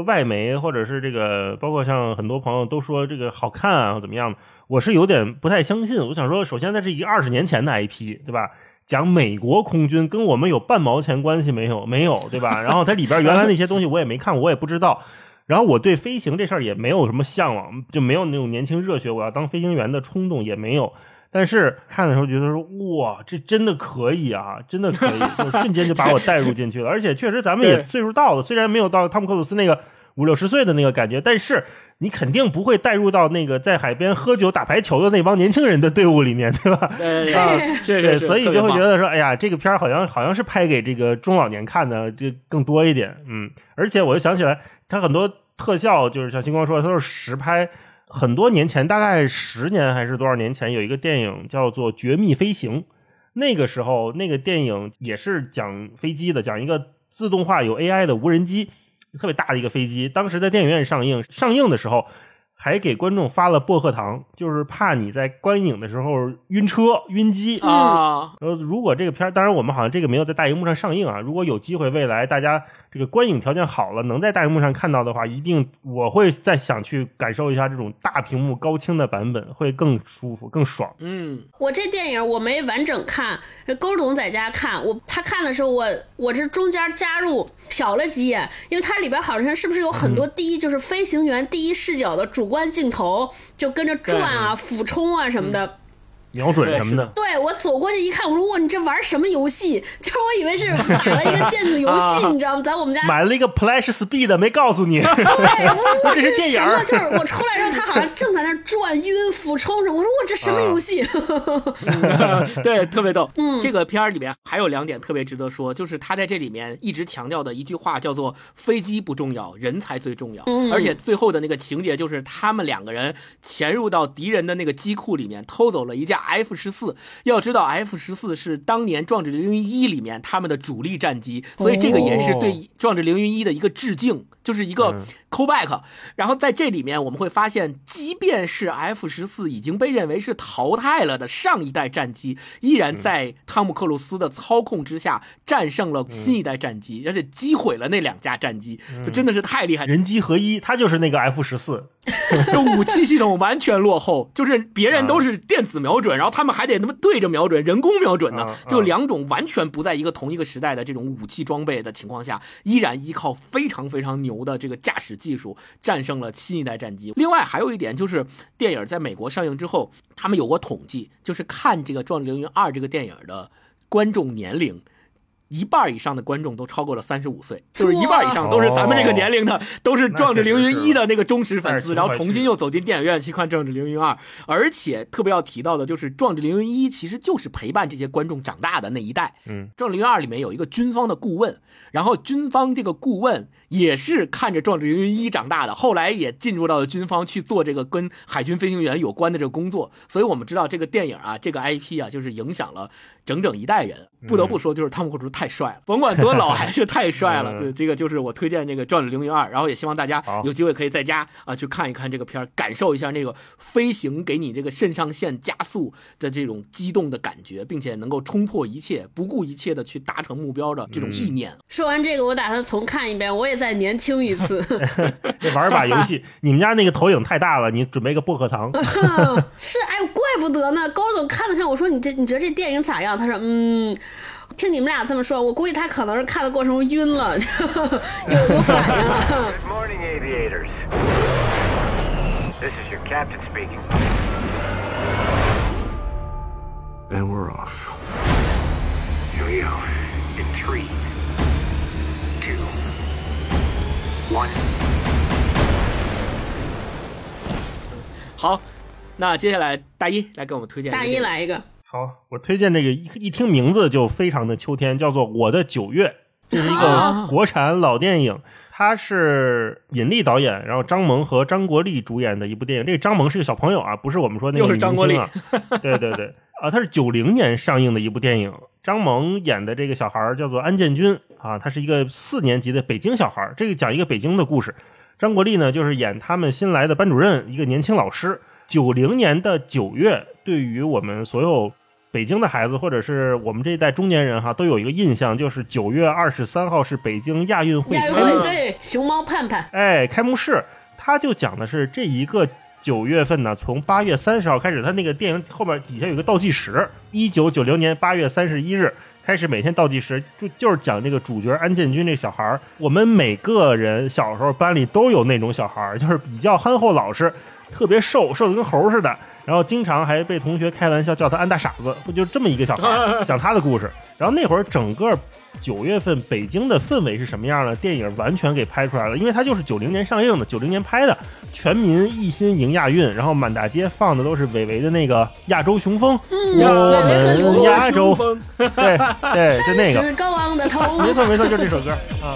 外媒或者是这个，包括像很多朋友都说这个好看啊，怎么样，我是有点不太相信。我想说，首先它是一个二十年前的 IP，对吧？讲美国空军跟我们有半毛钱关系没有？没有，对吧？然后它里边原来那些东西我也没看，我也不知道。然后我对飞行这事儿也没有什么向往，就没有那种年轻热血我要当飞行员的冲动也没有。但是看的时候觉得说哇，这真的可以啊，真的可以，就瞬间就把我带入进去了。而且确实咱们也岁数到了，虽然没有到汤姆克鲁斯那个五六十岁的那个感觉，但是。你肯定不会带入到那个在海边喝酒打排球的那帮年轻人的队伍里面，对吧？对 对，所以就会觉得说，哎呀，这个片儿好像好像是拍给这个中老年看的，就更多一点。嗯，而且我就想起来，它很多特效就是像星光说，它都是实拍。很多年前，大概十年还是多少年前，有一个电影叫做《绝密飞行》，那个时候那个电影也是讲飞机的，讲一个自动化有 AI 的无人机。特别大的一个飞机，当时在电影院上映，上映的时候还给观众发了薄荷糖，就是怕你在观影的时候晕车、晕机啊。呃，如果这个片儿，当然我们好像这个没有在大荧幕上上映啊。如果有机会，未来大家。这个观影条件好了，能在大荧幕上看到的话，一定我会再想去感受一下这种大屏幕高清的版本，会更舒服、更爽。嗯，我这电影我没完整看，勾总在家看，我他看的时候，我我这中间加入瞟了几眼，因为它里边好像是不是有很多第一就是飞行员第一视角的主观镜头，就跟着转啊、俯冲啊什么的。瞄准什么的，对我走过去一看，我说哇，你这玩什么游戏？就是我以为是打了一个电子游戏，你知道吗？在我们家买了一个 Flash Speed，没告诉你。对，我说 这是电影？就是我出来之后，他好像正在那转晕俯冲什么。我说我这什么游戏？对，特别逗。嗯，这个片儿里面还有两点特别值得说，就是他在这里面一直强调的一句话叫做“飞机不重要，人才最重要”。嗯，而且最后的那个情节就是他们两个人潜入到敌人的那个机库里面，偷走了一架。F 十四，要知道 F 十四是当年《壮志凌云一》里面他们的主力战机，所以这个也是对《壮志凌云一》的一个致敬，就是一个 callback。然后在这里面我们会发现，即便是 F 十四已经被认为是淘汰了的上一代战机，依然在汤姆克鲁斯的操控之下战胜了新一代战机，而且击毁了那两架战机，就真的是太厉害，人机合一，他就是那个 F 十四。这武器系统完全落后，就是别人都是电子瞄准，然后他们还得他妈对着瞄准，人工瞄准呢啊，就两种完全不在一个同一个时代的这种武器装备的情况下，依然依靠非常非常牛的这个驾驶技术战胜了新一代战机。另外还有一点就是，电影在美国上映之后，他们有过统计，就是看这个《壮志凌云二》这个电影的观众年龄。一半以上的观众都超过了三十五岁，就是一半以上都是咱们这个年龄的，都是《壮志凌云一》的那个忠实粉丝，然后重新又走进电影院去看《壮志凌云二》，而且特别要提到的就是《壮志凌云一》其实就是陪伴这些观众长大的那一代。嗯，《壮志凌云二》里面有一个军方的顾问，然后军方这个顾问也是看着《壮志凌云一》长大的，后来也进入到了军方去做这个跟海军飞行员有关的这个工作，所以我们知道这个电影啊，这个 IP 啊，就是影响了整整一代人。不得不说，就是汤姆·克鲁斯太帅了，甭管多老还是太帅了。嗯对，这个就是我推荐这个《壮志凌云二》，然后也希望大家有机会可以在家啊去看一看这个片儿，感受一下那个飞行给你这个肾上腺加速的这种激动的感觉，并且能够冲破一切、不顾一切的去达成目标的这种意念。说完这个，我打算重看一遍，我也再年轻一次。这玩把游戏，你们家那个投影太大了，你准备个薄荷糖。是，哎，怪不得呢。高总看了看我说：“你这你觉得这电影咋样？”他说：“嗯。”听你们俩这么说，我估计他可能是看的过程中晕了，有有反应了。Good morning, aviators. This is your captain speaking. And we're off. Here we go. In three, two, one. 好，那接下来大一来给我们推荐大一来一个，好，我推荐这个一一听名字就非常的秋天，叫做《我的九月》，这是一啊个国产老电影，它是尹力导演，然后张萌和张国立主演的一部电影。这个张萌是个小朋友啊，不是我们说那个又是张国立女明星啊。对对对，啊，他是九零年上映的一部电影。张萌演的这个小孩叫做安建军啊，他是一个四年级的北京小孩。这个讲一个北京的故事。张国立呢，就是演他们新来的班主任，一个年轻老师。九零年的九月，对于我们所有北京的孩子，或者是我们这一代中年人哈，都有一个印象，就是九月二十三号是北京亚运会亚运会对熊猫盼盼，哎，开幕式，他就讲的是这一个九月份呢，从八月三十号开始，他那个电影后边底下有一个倒计时，一九九零年八月三十一日开始每天倒计时，就就是讲这个主角安建军这小孩儿。我们每个人小时候班里都有那种小孩儿，就是比较憨厚老实，特别瘦，瘦的跟猴似的。然后经常还被同学开玩笑叫他安大傻子，不就这么一个小孩儿，讲他的故事。然后那会儿整个九月份北京的氛围是什么样的？电影完全给拍出来了，因为它就是九零年上映的，九零年拍的，全民一心迎亚运，然后满大街放的都是韦唯的那个《亚洲雄风》，嗯我们亚洲，风对对，就那个是，高昂的头，没错没错，就这首歌啊。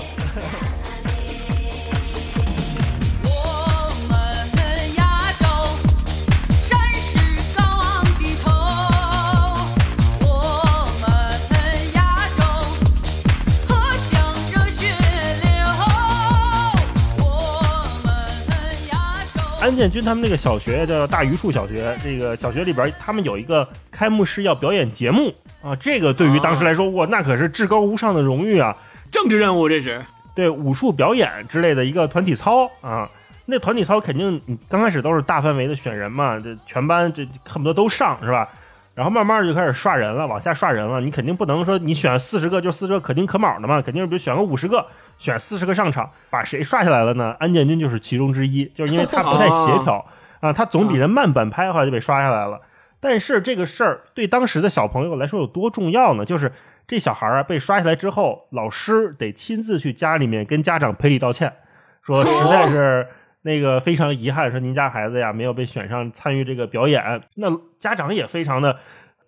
安建军他们那个小学叫大榆树小学，这个小学里边他们有一个开幕式要表演节目啊，这个对于当时来说，哇，那可是至高无上的荣誉啊！政治任务这是。对武术表演之类的一个团体操啊，那团体操肯定刚开始都是大范围的选人嘛，这全班这恨不得都上是吧？然后慢慢就开始刷人了，往下刷人了。你肯定不能说你选四十个就四十个可丁可卯的嘛，肯定是比如选个五十个，选四十个上场，把谁刷下来了呢？安建军就是其中之一，就是因为他不太协调啊，他总比人慢半拍，后来就被刷下来了。但是这个事儿对当时的小朋友来说有多重要呢？就是这小孩啊被刷下来之后，老师得亲自去家里面跟家长赔礼道歉，说实在是那个非常遗憾，说您家孩子呀没有被选上参与这个表演。那家长也非常的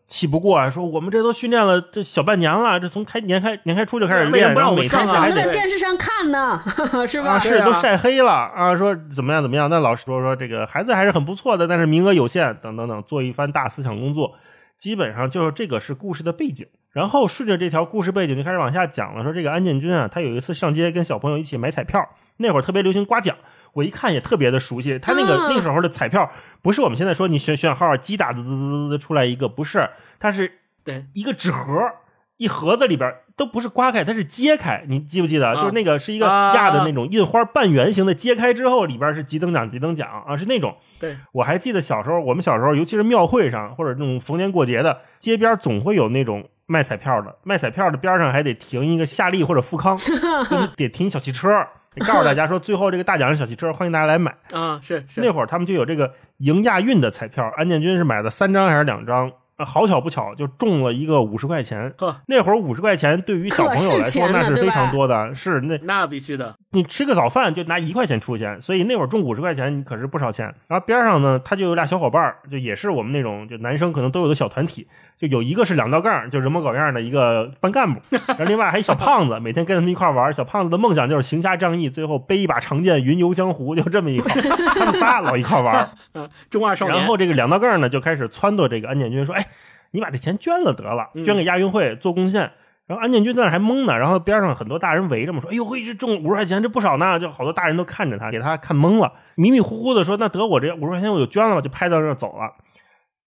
气不过啊，说我们这都训练了这小半年了，这从开年开年开初就开始练，不让我上啊还在电视上看呢，是吧？啊，是都晒黑了啊，说怎么样怎么样？那老师说说这个孩子还是很不错的，但是名额有限，等等等，做一番大思想工作，基本上就是这个是故事的背景。然后顺着这条故事背景就开始往下讲了，说这个安建军啊，他有一次上街跟小朋友一起买彩票，那会儿特别流行刮奖。我一看也特别的熟悉，他那个、嗯那个时候的彩票不是我们现在说你选选号机打滋滋滋滋出来一个，不是，它是对一个纸盒，一盒子里边都不是刮开，它是揭开，你记不记得？啊就是那个是一个啊压的那种印花半圆形的，揭开之后里边是几等奖几等奖啊，是那种。对，我还记得小时候，我们小时候，尤其是庙会上或者那种逢年过节的街边，总会有那种卖彩票的，卖彩票的边上还得停一个夏利或者富康，你得停小汽车，得告诉大家 说最后这个大奖是小汽车，欢迎大家来买。啊，是是那会儿他们就有这个迎亚运的彩票，安建军是买了三张还是两张？啊好巧不巧，就中了一个五十块钱。呵，那会儿五十块钱对于小朋友来说那是非常多的，是那那必须的，你吃个早饭就拿一块钱出钱，所以那会儿中五十块钱可是不少钱。然后边上呢，他就有俩小伙伴儿，就也是我们那种就男生可能都有的小团体，就有一个是两道杠，就人模狗样的一个班干部，然后另外还有一小胖子，每天跟着他们一块玩。小胖子的梦想就是行侠仗义，最后背一把长剑云游江湖，就这么一口，他们仨老一块玩。嗯，中二少年，然后这个两道杠呢就开始撺掇这个安建军说：“哎，你把这钱捐了得了，嗯捐给亚运会做贡献。然后安建军在那还懵呢，然后边上很多大人围着嘛，说：“哎呦嘿，这中五十块钱，这不少呢！”就好多大人都看着他，给他看懵了，迷迷糊糊的说：“那得我这五十块钱我就捐了吧。”就拍到这走了。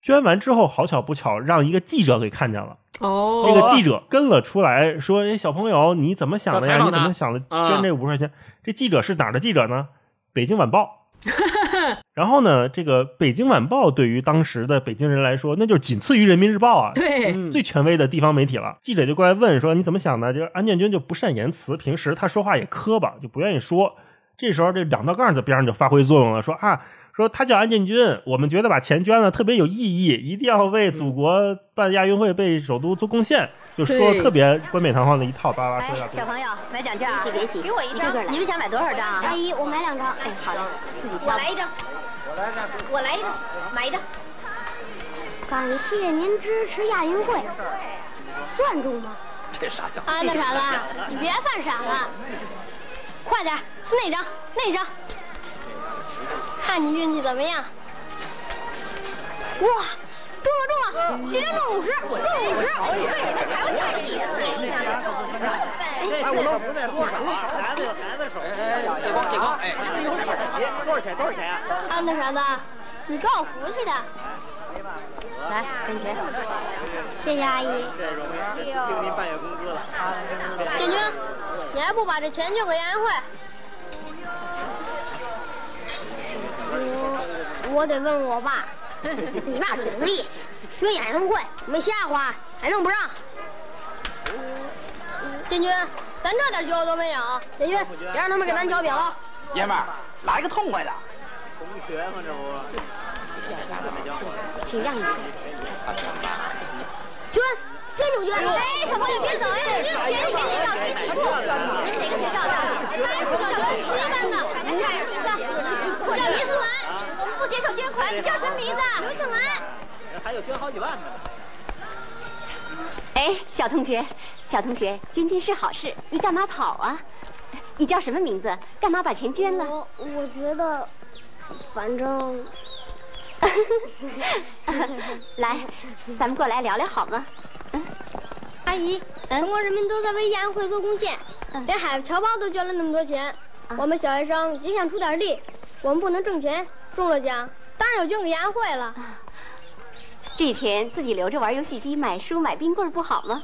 捐完之后，好巧不巧，让一个记者给看见了。哦，那个记者跟了出来，说：“哎，小朋友，你怎么想的呀？你怎么想的？啊捐这五十块钱？”这记者是哪儿的记者呢？北京晚报。然后呢，这个北京晚报对于当时的北京人来说，那就是仅次于人民日报啊，对，嗯最权威的地方媒体了。记者就过来问说：“你怎么想的？”就是安建军就不善言辞，平时他说话也磕巴，就不愿意说。这时候这两道杠在边上就发挥作用了，说啊，说他叫安建军，我们觉得把钱捐了特别有意义，一定要为祖国办亚运会、为首都做贡献，就说对特别冠冕堂皇的一套，叭叭哎说一大，堆小。朋友，买奖券啊！别急别急，给我一张。你们想买多少张啊？阿姨，我买两张。哎，好的，自己挑。我来一张，我来一张，买一张。感谢您支持亚运会，算中吗？这傻小子，啊，那傻子，你别犯傻了，快点，是那张，那张。看你运气怎么样？哇，中了中了，这张中五十，中五十。你们抬我价气哎，我能不在多少？孩子有孩子手。这光这光，哎，多少钱？多少钱啊？啊，那啥子，你够有福气的。来，给你钱。谢谢阿姨。听您半月工资了。建军，你还不把这钱捐给亚运会？我我得问我爸，你爸努力学演唱会，没瞎花，还能不让？建军，咱这点酒都没有。建军，别让他们给咱搅瘪了。爷们儿，来个痛快的。同学嘛，这不。请让一下。捐，捐就捐。哎，小朋友别走，哎，捐钱钱到集体处。您是哪个学校的？南部小学四一班的。叫什么名字？我叫于思文。我们不你叫什么名字？刘庆文。还有捐好几万呢。哎，小同学，小同学，捐钱是好事，你干嘛跑啊？你叫什么名字？干嘛把钱捐了？我我觉得，反正。来，咱们过来聊聊好吗？阿姨，全国人民都在为亚运会做贡献，连海侨胞都捐了那么多钱，我们小学生也想出点力。我们不能挣钱，中了奖当然有捐给亚运会了。这钱自己留着玩游戏机、买书、买冰棍不好吗？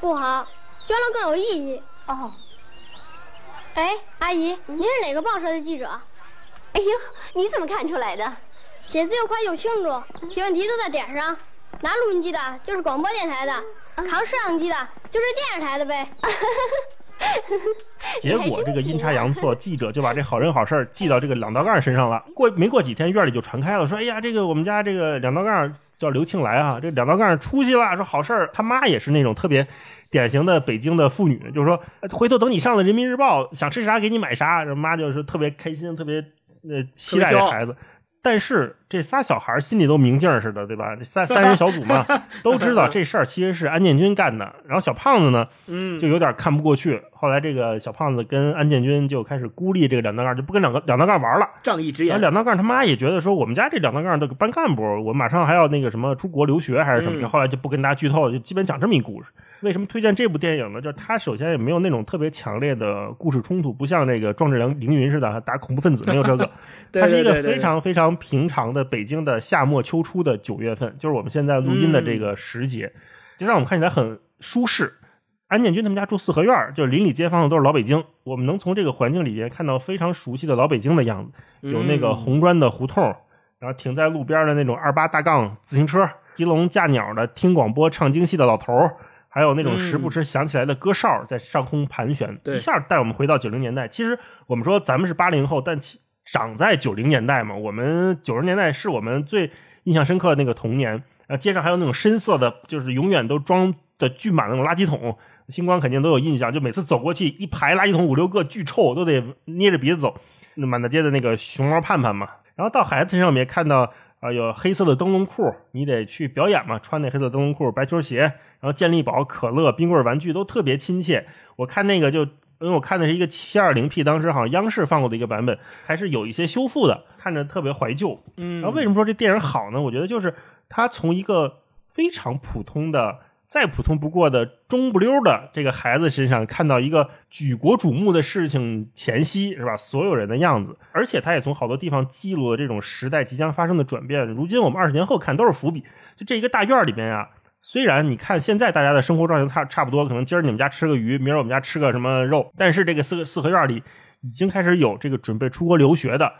不好，捐了更有意义。哦，哎，阿姨，您是哪个报社的记者？哎呦，你怎么看出来的？写字又快又清楚，提问题都在点上。拿录音机的就是广播电台的，扛摄像机的就是电视台的呗。结果这个阴差阳错，记者就把这好人好事儿记到这个两道杠身上了。过没过几天，院里就传开了，说：“哎呀，这个我们家这个两道杠叫刘庆来啊，这两道杠出息了，说好事儿。”他妈也是那种特别典型的北京的妇女，就是说，呃回头等你上了人民日报，想吃啥给你买啥。妈就是特别开心，特别呃期待这孩子。但是这仨小孩心里都明镜儿似的，对吧？这三三人小组嘛，都知道这事儿其实是安建军干的。然后小胖子呢，嗯，就有点看不过去。后来这个小胖子跟安建军就开始孤立这个两道杠，就不跟两个两道杠玩了。仗义直言。然后两道杠他妈也觉得说，我们家这两道杠这个班干部，我马上还要那个什么出国留学还是什么后来就不跟大家剧透了，就基本讲这么一故事。为什么推荐这部电影呢？就是它首先也没有那种特别强烈的故事冲突，不像那个壮志凌凌云似的打恐怖分子，没有这个。对它是一个非常非常平常的北京的夏末秋初的九月份，就是我们现在录音的这个时节，就让我们看起来很舒适。安建军他们家住四合院儿，就是邻里街坊的都是老北京。我们能从这个环境里边看到非常熟悉的老北京的样子，有那个嗯红砖的胡同，然后停在路边的那种二八大杠自行车，提笼架鸟的听广播唱京戏的老头儿，还有那种时不时响起来的歌哨在上空盘旋，对一下带我们回到九零年代。其实我们说咱们是八零后，但其长在九零年代嘛，我们九十年代是我们最印象深刻的那个童年。然后街上还有那种深色的，就是永远都装的巨满的那种垃圾桶，星光肯定都有印象。就每次走过去，一排垃圾桶五六个，巨臭，都得捏着鼻子走。那满大街的那个熊猫盼盼嘛。然后到孩子身上，我们也看到啊、有黑色的灯笼裤，你得去表演嘛，穿那黑色灯笼裤、白球鞋，然后健力宝、可乐、冰棍玩具都特别亲切。我看那个就。因为我看的是一个七二零 P，当时好像央视放过的一个版本，还是有一些修复的，看着特别怀旧。嗯然后为什么说这电影好呢？我觉得就是它从一个非常普通的、再普通不过的中不溜的这个孩子身上，看到一个举国瞩目的事情前夕，是吧？所有人的样子，而且他也从好多地方记录了这种时代即将发生的转变。如今我们二十年后看都是伏笔。就这一个大院里边啊，虽然你看现在大家的生活状态差差不多，可能今儿你们家吃个鱼，明儿我们家吃个什么肉，但是这个四个四合院里已经开始有这个准备出国留学的，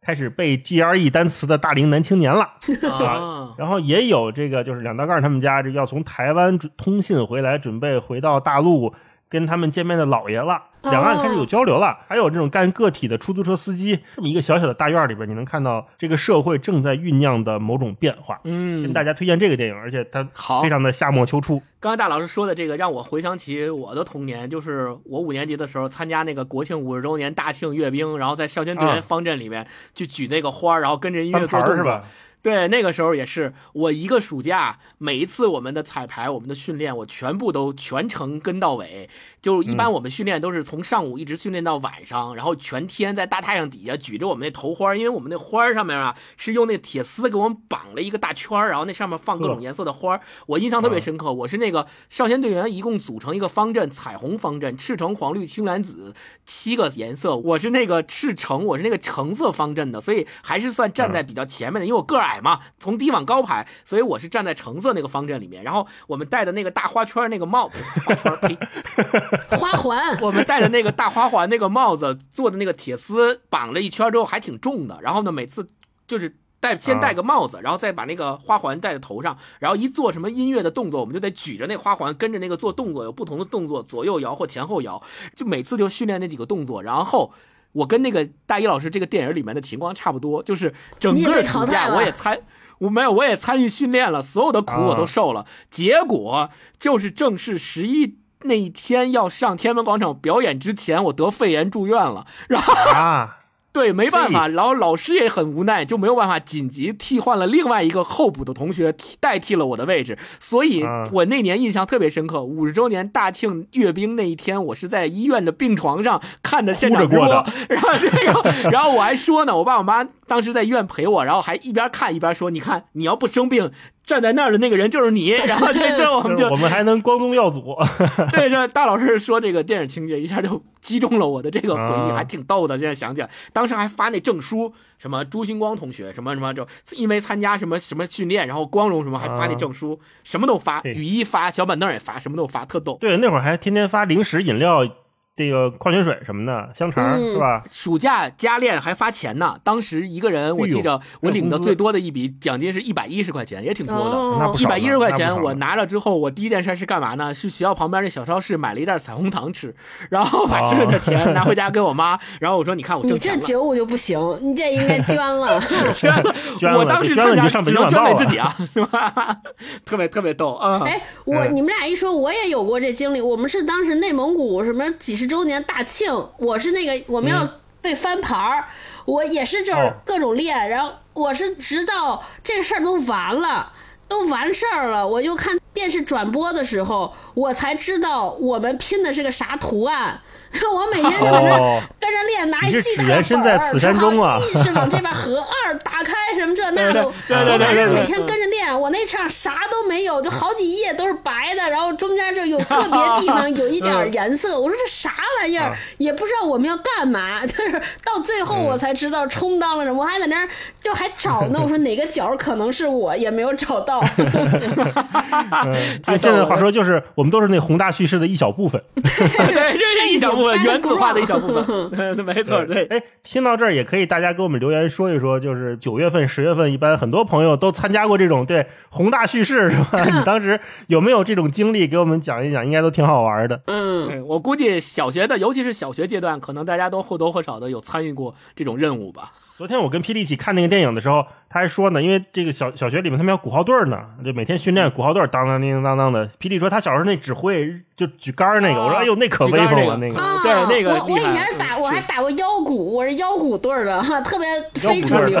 开始背 GRE 单词的大龄男青年了。啊，然后也有这个，就是两道杠他们家这要从台湾通信回来，准备回到大陆跟他们见面的老爷了，两岸开始有交流了。还有这种干个体的出租车司机，这么一个小小的大院里边，你能看到这个社会正在酝酿的某种变化。嗯跟大家推荐这个电影，而且它好非常的夏末秋初。刚才大老师说的这个，让我回想起我的童年，就是我五年级的时候参加那个国庆五十周年大庆阅兵，然后在少先队员啊方阵里面去举那个花儿，然后跟着音乐翻做动作？对，那个时候也是，我一个暑假，每一次我们的彩排、我们的训练，我全部都全程跟到尾。就一般嗯我们训练都是从上午一直训练到晚上，然后全天在大太阳底下举着我们那头花儿，因为我们那花儿上面啊是用那铁丝给我们绑了一个大圈儿，然后那上面放各种颜色的花儿。我印象特别啊深刻，我是那个少先队员，一共组成一个方阵，彩虹方阵，赤橙黄绿青蓝紫七个颜色。我是那个赤橙，我是那个橙色方阵的，所以还是算站在比较前面的，因为我个儿矮嘛，从低往高排，所以我是站在橙色那个方阵里面。然后我们戴的那个大花圈那个帽子，花圈呸，花环，我们戴的那个大花环那个帽子做的那个铁丝绑了一圈之后还挺重的，然后呢每次就是。戴先戴个帽子，然后再把那个花环戴在头上，然后一做什么音乐的动作，我们就得举着那花环跟着那个做动作，有不同的动作，左右摇或前后摇，就每次就训练那几个动作。然后我跟那个大一老师这个电影里面的情况差不多，就是整个暑假我也参。我没有，我也参与训练了，所有的苦我都啊受了。结果就是正式十一那一天要上天安门广场表演之前，我得肺炎住院了。然后啊，对，没办法，然后老师也很无奈，就没有办法紧急替换了另外一个候补的同学替代替了我的位置，所以啊。我那年印象特别深刻。五十周年大庆阅兵那一天，我是在医院的病床上看的现场直播。然后，然后我还说呢，我爸我妈当时在医院陪我，然后还一边看一边说：“你看，你要不生病，站在那儿的那个人就是你。”然后这这我们就我们还能光宗耀祖。对，这大老师说这个电影情节，一下就击中了我的这个回忆，啊还挺逗的。现在想起来，当时还发那证书，什么朱星光同学，什么什么，就因为参加什么什么训练，然后光荣什么，还发那证书，什么都发，雨衣发，小板凳也发，什么都发，特逗。对，那会儿还天天发零食、饮料，这个矿泉水什么的，香肠、嗯是吧？暑假加练还发钱呢，当时一个人我记着我领的最多的一笔奖金是一百一十块钱，也挺多的。一百一十块钱我拿了之后，我第一件事是干嘛呢？去学校旁边那小超市买了一袋彩虹糖吃，然后把剩下的钱拿回家给我妈，然后我说你看我你挣钱了。这觉悟就不行，你这应该捐了。捐了，捐了我当时捐了参加你就上北京只能捐给自己啊，是吧？特别特别逗啊！哎，我嗯你们俩一说，我也有过这经历。我们是当时内蒙古什么几十周年大庆，我是那个我们要被翻牌儿，我也是这各种练，然后我是直到这事儿都完了。都完事儿了，我就看电视转播的时候，我才知道我们拼的是个啥图案。我每天就在那跟着练，拿一巨大的本儿说好一是往这边合 二打开什么这那的，我反正每天跟着练，我我那场啥都没有，就好几页都是白的，然后中间就有个别地方有一点颜色。我说这啥玩意儿啊，也不知道我们要干嘛。就是到最后我才知道充当了什么，我还在那儿就还找呢。我说哪个角可能是我，也没有找到。嗯，用现在的话说，就是我们都是那宏大叙事的一小部分。对，这是一小部分，原子化的一小部分。没错，对。哎，听到这儿也可以大家给我们留言说一说，就是九月份、十月份，一般很多朋友都参加过这种对宏大叙事是吧？你当时有没有这种经历？给我们讲一讲，应该都挺好玩的。嗯，我估计小学的，尤其是小学阶段，可能大家都或多或少的有参与过这种任务吧。昨天我跟霹雳一起看那个电影的时候，他还说呢，因为这个小小学里面他们要鼓号队儿呢，就每天训练鼓号队儿，当当叮叮当当的。霹雳说他小时候那指挥就举杆儿那个，我说哎呦那可威风了，那个啊对那个我我以前是打，我还打过腰鼓，我是腰鼓队儿的，哈，特别非主流。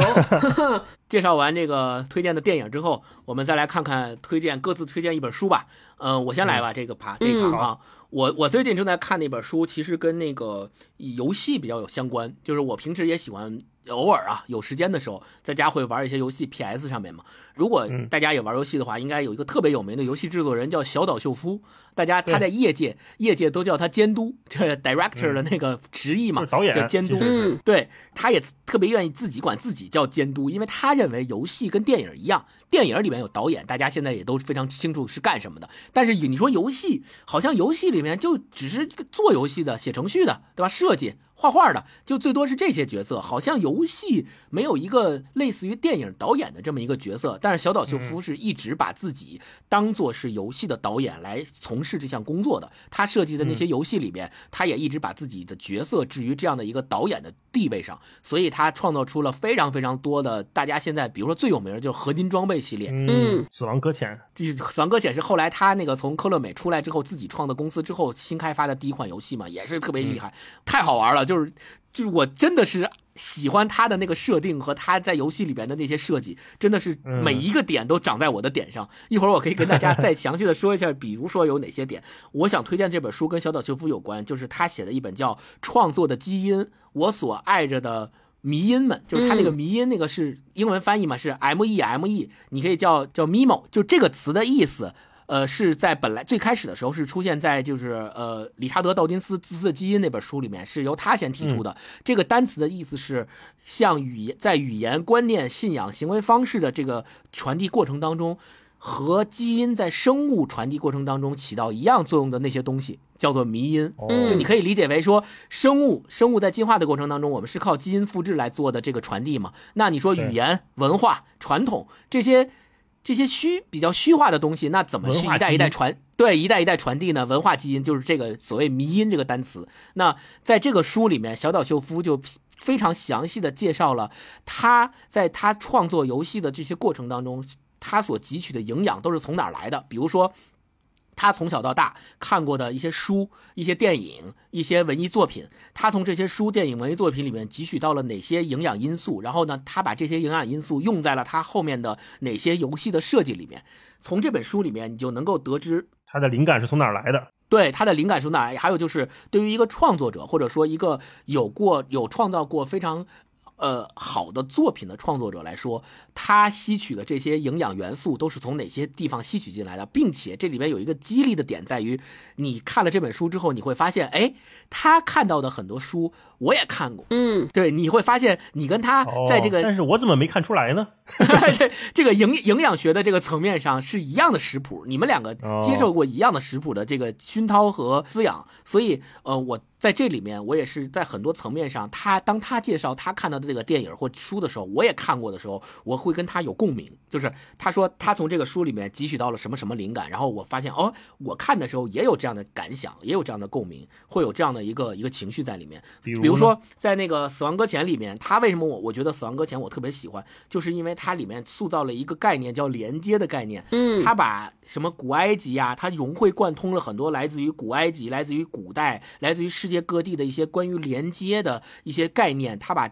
介绍完这个推荐的电影之后，我们再来看看推荐各自推荐一本书吧。嗯，我先来吧，这个趴这一趴啊。我我最近正在看那本书，其实跟那个游戏比较有相关，就是我平时也喜欢。偶尔啊，有时间的时候，在家会玩一些游戏，PS 上面嘛。如果大家也玩游戏的话，应该有一个特别有名的游戏制作人叫小岛秀夫，大家他在业界业界都叫他监督，就 是 director 的那个直译嘛，导演叫监督。嗯，对，他也特别愿意自己管自己叫监督，因为他认为游戏跟电影一样，电影里面有导演，大家现在也都非常清楚是干什么的。但是你说游戏，好像游戏里面就只是做游戏的、写程序的，对吧？设计。画画的就最多是这些角色，好像游戏没有一个类似于电影导演的这么一个角色。但是小岛秀夫是一直把自己当做是游戏的导演来从事这项工作的。他设计的那些游戏里面，他也一直把自己的角色置于这样的一个导演的地位上，所以他创造出了非常非常多的大家现在比如说最有名的就是合金装备系列，嗯，死亡搁浅，这死亡搁浅是后来他那个从科乐美出来之后自己创的公司之后新开发的第一款游戏嘛，也是特别厉害，太好玩了。就是就是我真的是喜欢他的那个设定和他在游戏里边的那些设计，真的是每一个点都长在我的点上。一会儿我可以跟大家再详细的说一下，比如说有哪些点。我想推荐这本书跟小岛秀夫有关，就是他写的一本叫《创作的基因：我所爱着的迷音们》，就是他那个迷音那个是英文翻译嘛，是 M E M E，你可以叫叫 Mimo，就这个词的意思。呃，是在本来最开始的时候是出现在就是呃理查德道金斯《自私的基因》那本书里面，是由他先提出的。这个单词的意思是像语言在语言、观念、信仰、行为方式的这个传递过程当中，和基因在生物传递过程当中起到一样作用的那些东西，叫做迷因。就你可以理解为说，生物生物在进化的过程当中，我们是靠基因复制来做的这个传递嘛？那你说语言、文化、传统这些。这些虚比较虚化的东西，那怎么是一代一代传？对，一代一代传递呢？文化基因就是这个所谓“迷因”这个单词。那在这个书里面，小岛秀夫就非常详细的介绍了他在他创作游戏的这些过程当中，他所汲取的营养都是从哪儿来的？比如说。他从小到大看过的一些书、一些电影、一些文艺作品，他从这些书、电影、文艺作品里面汲取到了哪些营养因素？然后呢，他把这些营养因素用在了他后面的哪些游戏的设计里面？从这本书里面，你就能够得知他的灵感是从哪儿来的。对他的灵感是从哪儿来？还有就是，对于一个创作者，或者说一个有过有创造过非常。呃，好的作品的创作者来说，他吸取的这些营养元素都是从哪些地方吸取进来的，并且这里面有一个激励的点在于，你看了这本书之后，你会发现，哎，他看到的很多书我也看过，嗯，对，你会发现你跟他在这个，哦、但是我怎么没看出来呢？这这个营营养学的这个层面上是一样的食谱，你们两个接受过一样的食谱的这个熏陶和滋养，所以呃，我。在这里面，我也是在很多层面上，他当他介绍他看到的这个电影或书的时候，我也看过的时候，我会跟他有共鸣。就是他说他从这个书里面汲取到了什么什么灵感，然后我发现哦，我看的时候也有这样的感想，也有这样的共鸣，会有这样的一个一个情绪在里面。比如比如说在那个《死亡搁浅》里面，他为什么我我觉得《死亡搁浅》我特别喜欢，就是因为它里面塑造了一个概念叫连接的概念。嗯，他把什么古埃及呀、啊，他融会贯通了很多来自于古埃及、来自于古代、来自于世界各地的一些。关于连接的一些概念，他把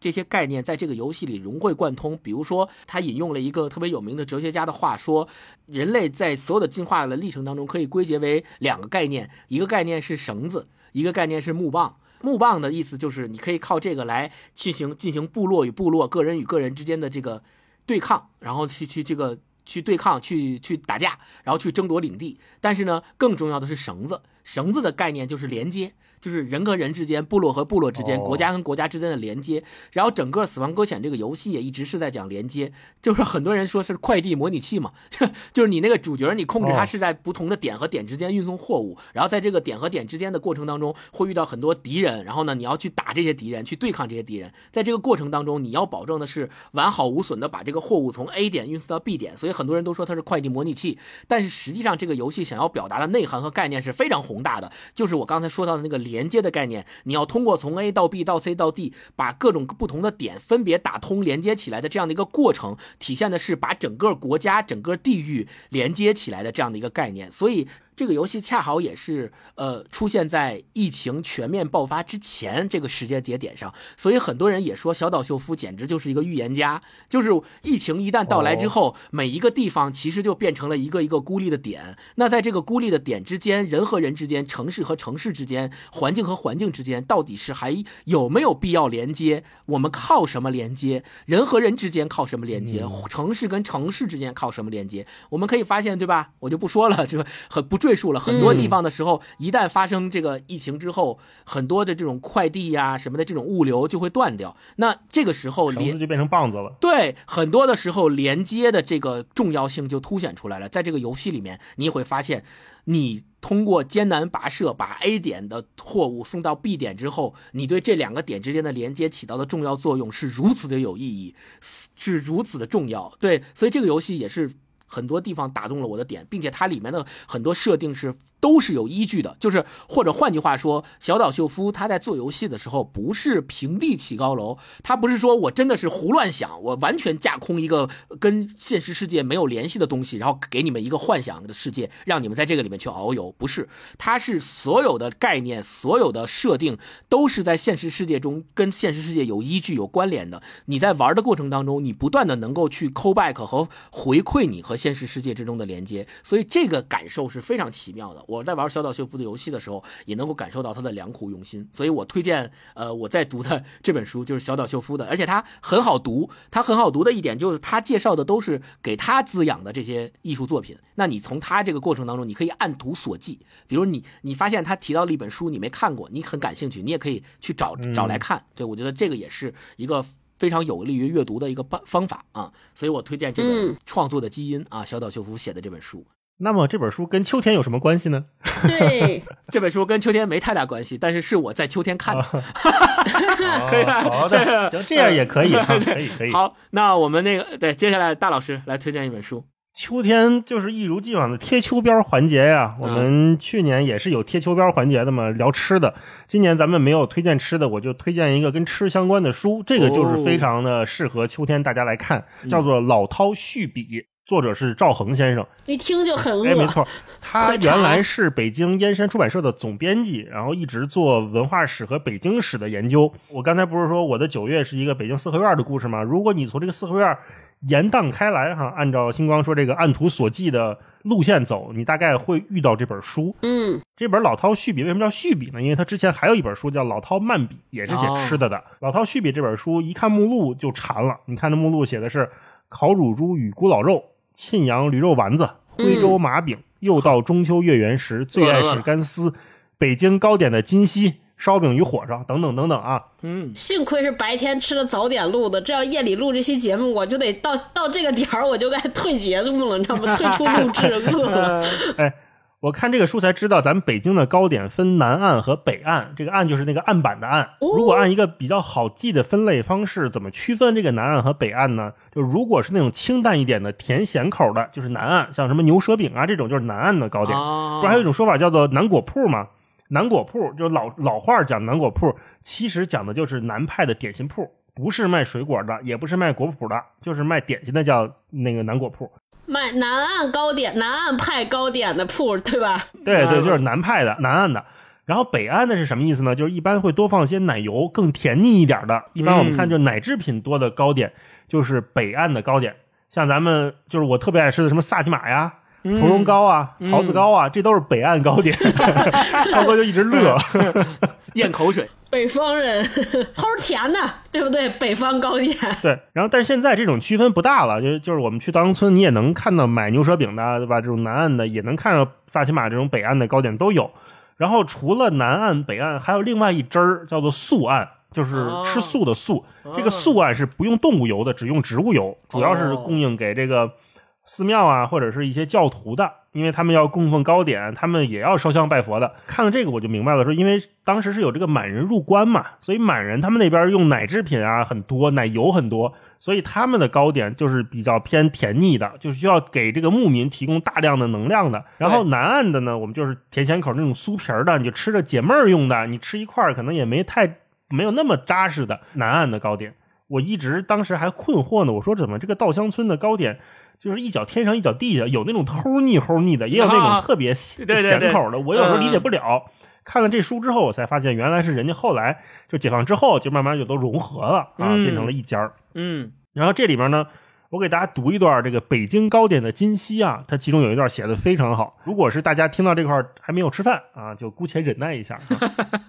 这些概念在这个游戏里融会贯通。比如说，他引用了一个特别有名的哲学家的话说：“人类在所有的进化的历程当中，可以归结为两个概念，一个概念是绳子，一个概念是木棒。木棒的意思就是你可以靠这个来进行进行部落与部落、个人与个人之间的这个对抗，然后去去这个。”去对抗、去去打架，然后去争夺领地。但是呢，更重要的是绳子，绳子的概念就是连接。就是人和人之间、部落和部落之间、哦。国家跟国家之间的连接，然后整个《死亡搁浅》这个游戏也一直是在讲连接，就是很多人说是快递模拟器嘛，就是你那个主角，你控制它哦。是在不同的点和点之间运送货物，然后在这个点和点之间的过程当中会遇到很多敌人，然后呢你要去打这些敌人，去对抗这些敌人，在这个过程当中你要保证的是完好无损的把这个货物从 A 点运送到 B 点，所以很多人都说它是快递模拟器，但是实际上这个游戏想要表达的内涵和概念是非常宏大的，就是我刚才说到的那个连接的概念，你要通过从 A 到 B 到 C 到 D，把各种不同的点分别打通连接起来的这样的一个过程，体现的是把整个国家、整个地域连接起来的这样的一个概念，所以。这个游戏恰好也是呃出现在疫情全面爆发之前这个时间节点上，所以很多人也说小岛秀夫简直就是一个预言家，就是疫情一旦到来之后，每一个地方其实就变成了一个一个孤立的点。那在这个孤立的点之间，人和人之间，城市和城市之间，环境和环境之间，到底是还有没有必要连接？我们靠什么连接？人和人之间靠什么连接？城市跟城市之间靠什么连接？我们可以发现，对吧？我就不说了，这个很不赘述了。很多地方的时候，一旦发生这个疫情之后，很多的这种快递呀、什么的这种物流就会断掉。那这个时候连绳子就变成棒子了。对，很多的时候连接的这个重要性就凸显出来了。在这个游戏里面，你也会发现，你通过艰难跋涉把 A 点的货物送到 B 点之后，你对这两个点之间的连接起到的重要作用是如此的有意义，是如此的重要。对，所以这个游戏也是。很多地方打动了我的点，并且它里面的很多设定是都是有依据的，就是或者换句话说，小岛秀夫他在做游戏的时候不是平地起高楼，他不是说我真的是胡乱想，我完全架空一个跟现实世界没有联系的东西，然后给你们一个幻想的世界，让你们在这个里面去遨游，不是，他是所有的概念、所有的设定都是在现实世界中跟现实世界有依据、有关联的。你在玩的过程当中，你不断的能够去 call back 和回馈你和 现实世界之中的连接，所以这个感受是非常奇妙的。我在玩小岛秀夫的游戏的时候，也能够感受到他的良苦用心，所以我推荐，呃，我在读的 这本书就是小岛秀夫的，而且他很好读。他很好读的一点就是他介绍的都是给他滋养的这些艺术作品。那你从他这个过程当中，你可以按图索骥，比如你你发现他提到了一本书，你没看过，你很感兴趣，你也可以去找找来看。对我觉得这个也是一个。非常有利于阅读的一个办方法啊，所以我推荐这本嗯《创作的基因》啊，小岛秀夫写的这本书。那么这本书跟秋天有什么关系呢？对，这本书跟秋天没太大关系，但是是我在秋天看的，可以吧？好的，行，这样也可以可以可以。好，那我们那个对，接下来大老师来推荐一本书。秋天就是一如既往的贴秋膘环节呀、我们去年也是有贴秋膘环节的嘛，聊吃的。今年咱们没有推荐吃的，我就推荐一个跟吃相关的书，这个就是非常的适合秋天大家来看，叫做《老饕续笔》，作者是赵恒先生。一听就很饿。哎，没错，他原来是北京燕山出版社的总编辑，然后一直做文化史和北京史的研究。我刚才不是说我的九月是一个北京四合院的故事吗？如果你从这个四合院延宕开来哈，按照星光说这个按图索骥的路线走，你大概会遇到这本书。嗯，这本《老饕续笔》为什么叫续笔呢？因为他之前还有一本书叫《老饕漫笔》，也是写吃的的。老饕续笔》这本书一看目录就馋了，你看这目录写的是烤乳猪与古老肉、沁阳驴肉丸子、徽州麻饼，又到中秋月圆时，最爱是干丝，北京糕点的今夕。烧饼与火烧等等等等啊，嗯，幸亏是白天吃了早点录的，这要夜里录这期节目，我就得到到这个点儿我就该退节目了，你知道吗？退出录制，饿了。哎，我看这个书才知道，咱们北京的糕点分南岸和北岸，这个岸就是那个案板的岸。如果按一个比较好记的分类方式，怎么区分这个南岸和北岸呢？就如果是那种清淡一点的甜咸口的，就是南岸，像什么牛舌饼啊这种，就是南岸的糕点。哦不是还有一种说法叫做南果铺吗？南果铺就是老老话讲南果铺，其实讲的就是南派的点心铺，不是卖水果的，也不是卖果脯的，就是卖点心的叫那个南果铺。卖南岸糕点、南岸派糕点的铺，对吧？对对，就是南派的、南岸的。然后北岸的是什么意思呢？就是一般会多放些奶油，更甜腻一点的。一般我们看就奶制品多的糕点，就是北岸的糕点。像咱们就是我特别爱吃的什么萨琪玛呀、芙蓉糕啊、嗯槽子糕啊，这都是北岸糕点。超哥就一直乐。咽口水。北北方人 齁甜的，对不对？北方糕点，对，然后但是现在这种区分不大了，就就是我们去稻香村，你也能看到买牛舌饼的，对吧？这种南岸的也能看到萨琪玛这种北岸的糕点都有。然后除了南岸、北岸，还有另外一支儿叫做素岸，就是吃素的素。这个素岸是不用动物油的，只用植物油，主要是供应给这个寺庙啊或者是一些教徒的，因为他们要供奉糕点，他们也要烧香拜佛的。看了这个我就明白了，说因为当时是有这个满人入关嘛，所以满人他们那边用奶制品啊很多，奶油很多。所以他们的糕点就是比较偏甜腻的，就是需要给这个牧民提供大量的能量的。然后南岸的呢，我们就是甜咸口那种酥皮儿的，你就吃着解闷儿用的，你吃一块儿可能也没太没有那么扎实的南岸的糕点。我一直当时还困惑呢，我说怎么这个稻香村的糕点就是一脚天上一脚地下，有那种齁腻齁腻的，也有那种特别咸口的，我有时候理解不了。看了这书之后，我才发现原来是人家后来就解放之后，就慢慢就都融合了啊，嗯变成了一家儿。嗯然后这里面呢，我给大家读一段这个北京糕点的今昔啊，它其中有一段写的非常好。如果是大家听到这块还没有吃饭啊，就姑且忍耐一下。啊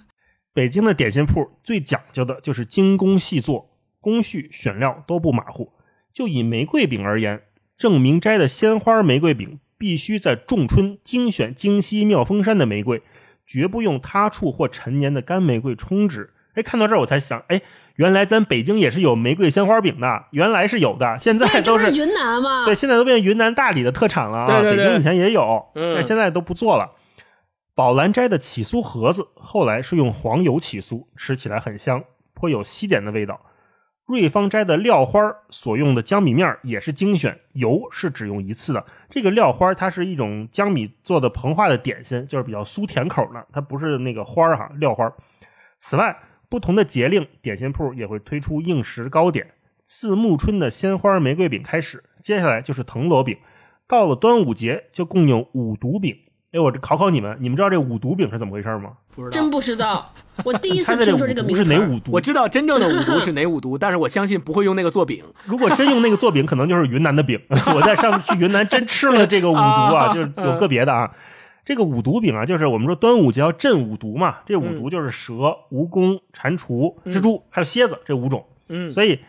北京的点心铺最讲究的就是精工细作，工序选料都不马虎。就以玫瑰饼而言，正明斋的鲜花玫瑰饼必须在仲春精选京西妙峰山的玫瑰，绝不用他处或陈年的干玫瑰充值。哎，看到这儿我才想，哎，原来咱北京也是有玫瑰鲜花饼的，原来是有的，现在，都是云南嘛？对，现在都变云南大理的特产了啊。对对对北京以前也有，嗯但现在都不做了。宝兰斋的起酥盒子后来是用黄油起酥，吃起来很香，颇有西点的味道。瑞芳斋的料花儿所用的江米面也是精选，油是只用一次的。这个料花儿它是一种江米做的膨化的点心，就是比较酥甜口的，它不是那个花儿哈，料花儿。此外，不同的节令，点心铺也会推出应时糕点。自暮春的鲜花玫瑰饼开始，接下来就是藤萝饼，到了端午节就供应五毒饼。哎，我这考考你们，你们知道这五毒饼是怎么回事吗？不知道。真不知道，我第一次 听说这个名字是。哪五毒？我知道真正的五毒是哪五毒，但是我相信不会用那个做饼。如果真用那个做饼，可能就是云南的饼。我在上次去云南真吃了这个五毒啊，啊就是有个别的啊。这个五毒饼啊，就是我们说端午节要镇五毒嘛，这五嗯毒就是蛇、蜈蚣、蟾蜍、蜘蛛还有蝎子这五种。嗯，所以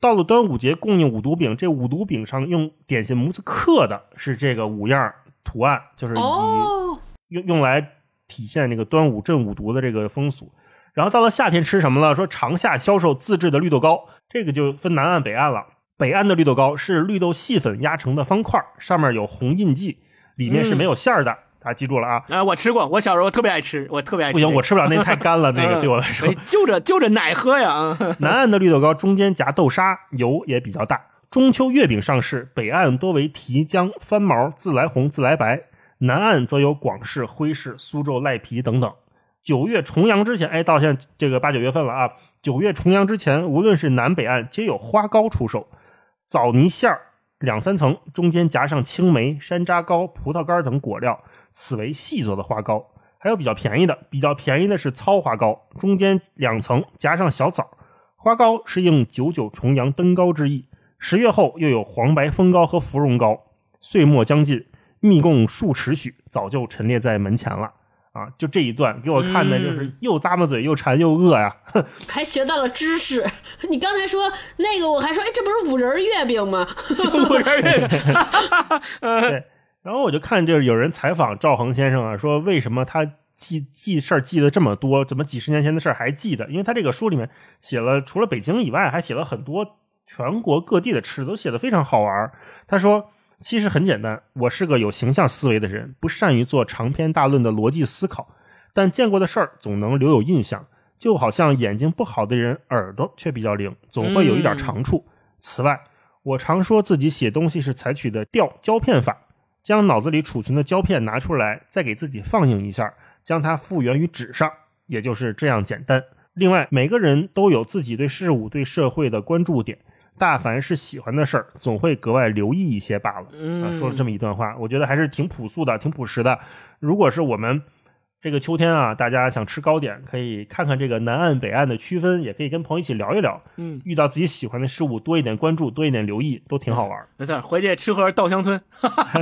到了端午节供应五毒饼，这五毒饼上用点心模子刻的是这个五样图案，就是以哦，用用来体现这个端午镇五毒的这个风俗。然后到了夏天吃什么了？说长夏销售自制的绿豆糕，这个就分南岸北岸了。北岸的绿豆糕是绿豆细粉压成的方块，上面有红印记，里面是没有馅儿的。大家记住了啊！啊，我吃过，我小时候特别爱吃，我特别爱吃这个。不行，我吃不了，那太干了，那个嗯对我来说哎。就着就着奶喝呀。南岸的绿豆糕中间夹豆沙，油也比较大。中秋月饼上市，北岸多为提浆、翻毛、自来红、自来白，南岸则有广式、徽式、苏州赖皮等等。九月重阳之前，哎，到现在这个八九月份了啊。九月重阳之前，无论是南北岸，皆有花糕出售，枣泥馅儿两三层，中间夹上青梅、山楂糕、葡萄干等果料，此为细做的花糕。还有比较便宜的，比较便宜的是糙花糕，中间两层夹上小枣。花糕是应九九重阳登高之意。十月后又有黄白风糕和芙蓉糕。岁末将近，密供数尺许，早就陈列在门前了。啊，就这一段给我看的，就是又咂巴嘴又馋又饿呀。还学到了知识。你刚才说那个，我还说，哎，这不是五仁月饼吗？五仁儿月饼。对，然后我就看，就是有人采访赵恒先生啊，说为什么他记记事儿记得这么多，怎么几十年前的事儿还记得？因为他这个书里面写了，除了北京以外，还写了很多全国各地的吃的，都写的非常好玩。他说。其实很简单，我是个有形象思维的人，不善于做长篇大论的逻辑思考，但见过的事儿总能留有印象。就好像眼睛不好的人耳朵却比较灵，总会有一点长处。此外，我常说自己写东西是采取的调胶片法，将脑子里储存的胶片拿出来，再给自己放映一下，将它复原于纸上，也就是这样简单。另外，每个人都有自己对事物、对社会的关注点。大凡是喜欢的事儿，总会格外留意一些罢了。嗯啊，说了这么一段话，我觉得还是挺朴素的，挺朴实的。如果是我们这个秋天啊，大家想吃糕点，可以看看这个南岸北岸的区分，也可以跟朋友一起聊一聊。嗯，遇到自己喜欢的事物，多一点关注，多一点留意，都挺好玩。没错，回去吃盒稻香村。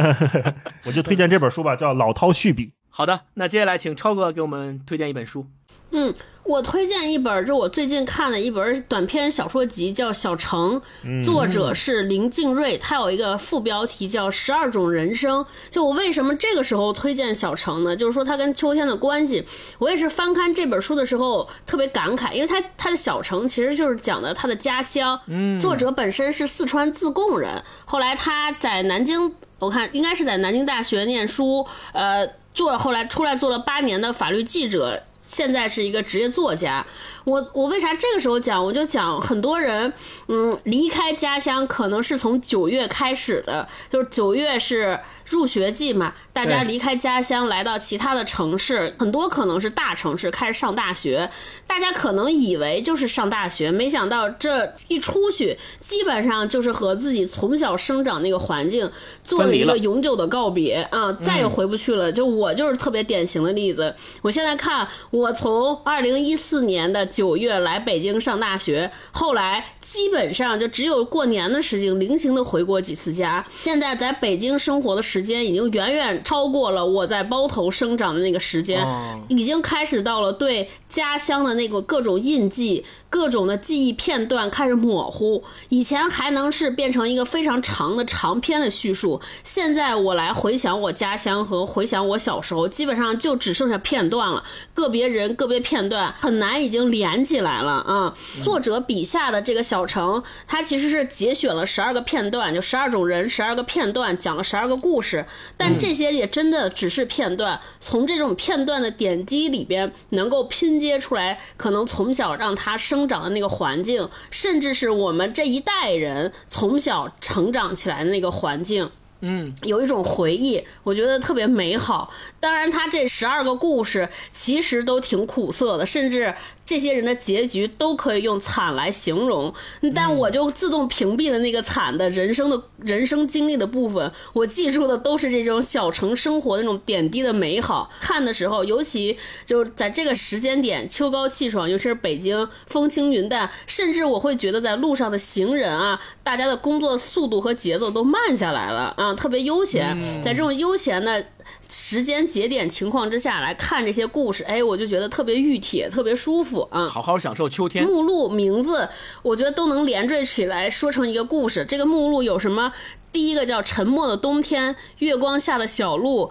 我就推荐这本书吧，叫《老饕续笔》。好的，那接下来请超哥给我们推荐一本书。嗯，我推荐一本，就我最近看的一本短篇小说集，叫《小城》，嗯作者是林静瑞，他有一个副标题叫《十二种人生》。就我为什么这个时候推荐《小城》呢？就是说它跟秋天的关系。我也是翻看这本书的时候特别感慨，因为他他的小城其实就是讲的他的家乡。嗯作者本身是四川自贡人，后来他在南京，我看应该是在南京大学念书，呃，做了后来出来做了八年的法律记者。现在是一个职业作家，我我为啥这个时候讲？我就讲很多人，嗯，离开家乡可能是从九月开始的，就是九月是入学季嘛，大家离开家乡来到其他的城市，很多可能是大城市开始上大学，大家可能以为就是上大学，没想到这一出去，基本上就是和自己从小生长那个环境做了一个永久的告别啊，再也回不去了。就我就是特别典型的例子。我现在看，我从二零一四年的九月来北京上大学，后来基本上就只有过年的时间零星的回过几次家。现在在北京生活的时间已经远远超过了我在包头生长的那个时间，哦。已经开始到了对家乡的那个各种印记、各种的记忆片段开始模糊。以前还能是变成一个非常长的长篇的叙述，现在我来回想我家乡和回想我小时候，基本上就只剩下片段了，个别人、个别片段很难已经连起来了啊。作者笔下的这个小城，它其实是节选了十二个片段，就十二种人、十二个片段，讲了十二个故事，但这些也真的只是片段，从这种片段的点滴里边，能够拼接出来，可能从小让他生长的那个环境，甚至是我们这一代人从小成长起来的那个环境。嗯，有一种回忆，我觉得特别美好。当然，他这十二个故事其实都挺苦涩的，甚至这些人的结局都可以用惨来形容。但我就自动屏蔽了那个惨的人生的人生经历的部分，我记住的都是这种小城生活的那种点滴的美好。看的时候，尤其就是在这个时间点，秋高气爽，尤其是北京风轻云淡，甚至我会觉得在路上的行人啊，大家的工作速度和节奏都慢下来了啊，特别悠闲。在这种悠闲的时间节点情况之下来看这些故事，哎，我就觉得特别熨帖，特别舒服啊。好好享受秋天。目录名字，我觉得都能连缀起来说成一个故事。这个目录有什么？第一个叫《沉默的冬天》，月光下的小路。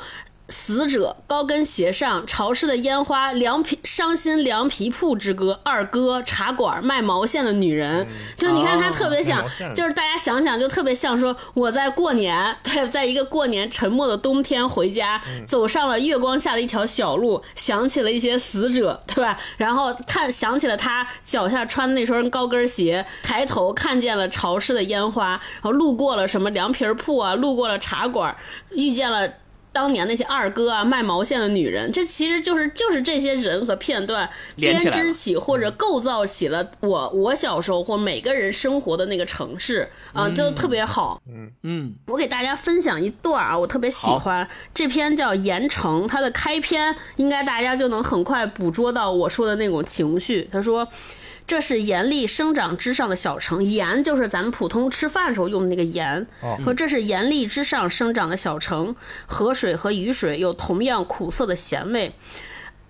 死者高跟鞋上潮湿的烟花，凉皮伤心凉皮铺之歌，二哥茶馆卖毛线的女人，就你看他特别像卖毛线，就是大家想想就特别像说我在过年，对，在一个过年沉默的冬天回家，走上了月光下的一条小路，想起了一些死者，对吧？然后看想起了他脚下穿的那双高跟鞋，抬头看见了潮湿的烟花，然后路过了什么凉皮铺啊，路过了茶馆，遇见了。当年那些二哥啊，卖毛线的女人，这其实就是就是这些人和片段编织起或者构造起了我我小时候或每个人生活的那个城市啊，就特别好。嗯嗯，我给大家分享一段啊，我特别喜欢这篇叫《盐城》，它的开篇应该大家就能很快捕捉到我说的那种情绪。他说。这是盐粒生长之上的小城，盐就是咱们普通吃饭时候用的那个盐。哦说这是盐粒之上生长的小城，河水和雨水有同样苦涩的咸味。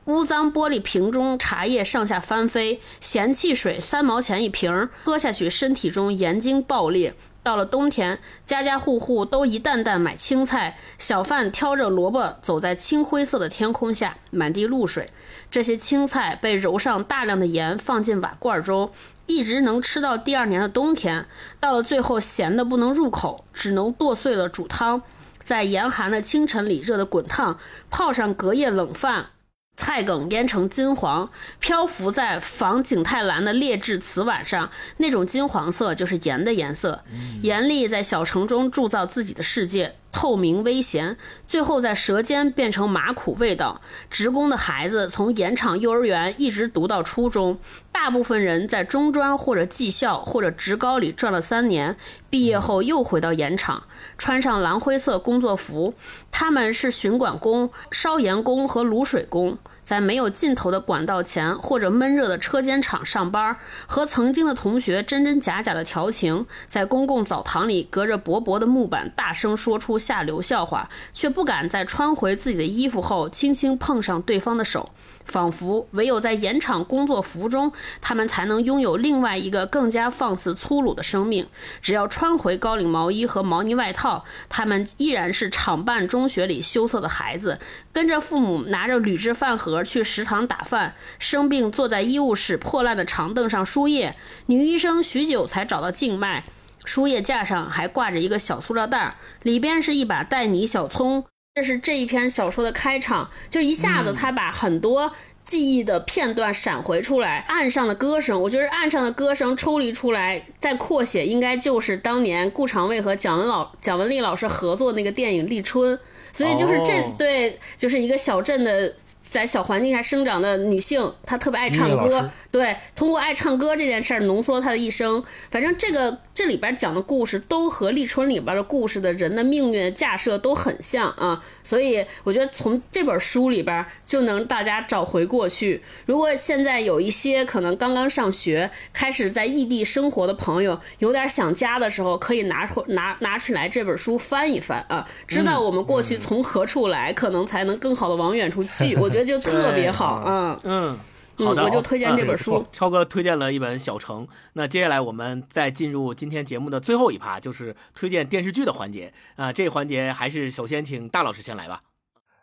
污脏玻璃瓶中茶叶上下翻飞，咸汽水三毛钱一瓶儿，喝下去身体中盐精爆裂。到了冬天，家家户户都一担担买青菜，小贩挑着萝卜走在青灰色的天空下，满地露水。这些青菜被揉上大量的盐，放进瓦罐中，一直能吃到第二年的冬天。到了最后，咸的不能入口，只能剁碎了煮汤。在严寒的清晨里，热得滚烫，泡上隔夜冷饭。菜梗腌成金黄，漂浮在仿景泰蓝的劣质瓷碗上，那种金黄色就是盐的颜色。盐粒在小城中铸造自己的世界，透明微咸，最后在舌尖变成麻苦味道。职工的孩子从盐场幼儿园一直读到初中，大部分人在中专或者技校或者职高里转了三年，毕业后又回到盐场。穿上蓝灰色工作服，他们是巡管工、烧盐工和卤水工。在没有尽头的管道前或者闷热的车间厂上班，和曾经的同学真真假假的调情，在公共澡堂里隔着薄薄的木板大声说出下流笑话，却不敢在穿回自己的衣服后轻轻碰上对方的手。仿佛唯有在盐场工作服中，他们才能拥有另外一个更加放肆粗鲁的生命。只要穿回高领毛衣和毛呢外套，他们依然是厂办中学里羞涩的孩子，跟着父母拿着铝制饭盒去食堂打饭，生病坐在医务室破烂的长凳上输液。女医生许久才找到静脉，输液架上还挂着一个小塑料袋，里边是一把带泥小葱。这是这一篇小说的开场，就一下子他把很多记忆的片段闪回出来。岸上的歌声，我觉得岸上的歌声抽离出来再扩写，应该就是当年顾长卫和蒋文老蒋雯丽老师合作那个电影《立春》，所以就是这、哦对，就是一个小镇的。在小环境下生长的女性，她特别爱唱歌对，通过爱唱歌这件事儿浓缩她的一生。反正这个这里边讲的故事都和《立春》里边的故事的人的命运架设都很像啊，所以我觉得从这本书里边就能大家找回过去。如果现在有一些可能刚刚上学、开始在异地生活的朋友，有点想家的时候，可以拿出拿 拿出来这本书翻一翻啊，知道我们过去从何处来，可能才能更好的往远处去。我觉得就特别好，嗯嗯。好的，我就推荐这本书。嗯超哥推荐了一本《小城》，那接下来我们再进入今天节目的最后一趴，就是推荐电视剧的环节啊、这个环节还是首先请大老师先来吧。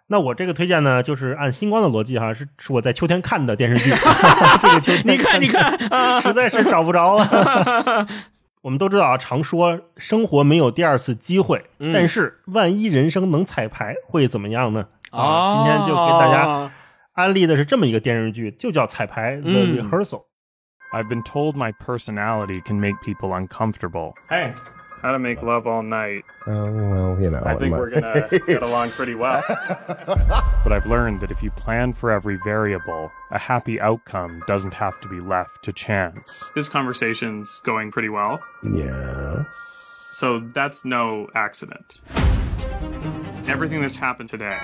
那我这个推荐呢，就是按星光的逻辑哈，是是我在秋天看的电视剧。这个秋天你看，你看，啊实在是找不着了。我们都知道啊，常说生活没有第二次机会，嗯但是万一人生能彩排，会怎么样呢？哦啊，今天就给大家安利的是这么一个电视剧，就叫《彩排》The 嗯 Rehearsal。 I've been told my personality can make people uncomfortable. Hey. How to make love all night. Oh, well, you know. I think my- we're gonna get along pretty well. but I've learned that if you plan for every variable, a happy outcome doesn't have to be left to chance. This conversation's going pretty well. Yes. So that's no accident. Everything that's happened today,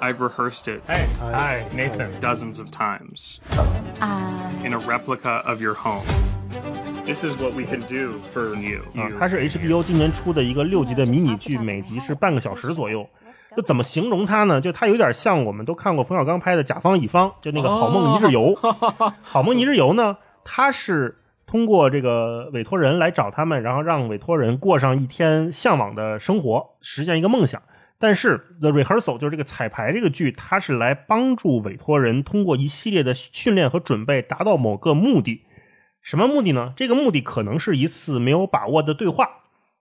I've rehearsed it. Hey, hi, Nathan. Dozens of times in a replica of your home. This is what we can do for you. 啊，它是 HBO 今年出的一个六集的迷你剧，每集是半个小时左右。就怎么形容它呢？就它有点像我们都看过冯小刚拍的《甲方乙方》，就那个《好梦一日游》。好梦一日游呢，它是通过这个委托人来找他们，然后让委托人过上一天向往的生活，实现一个梦想。但是 The Rehearsal 就是这个彩排这个剧，它是来帮助委托人通过一系列的训练和准备，达到某个目的。什么目的呢？这个目的可能是一次没有把握的对话，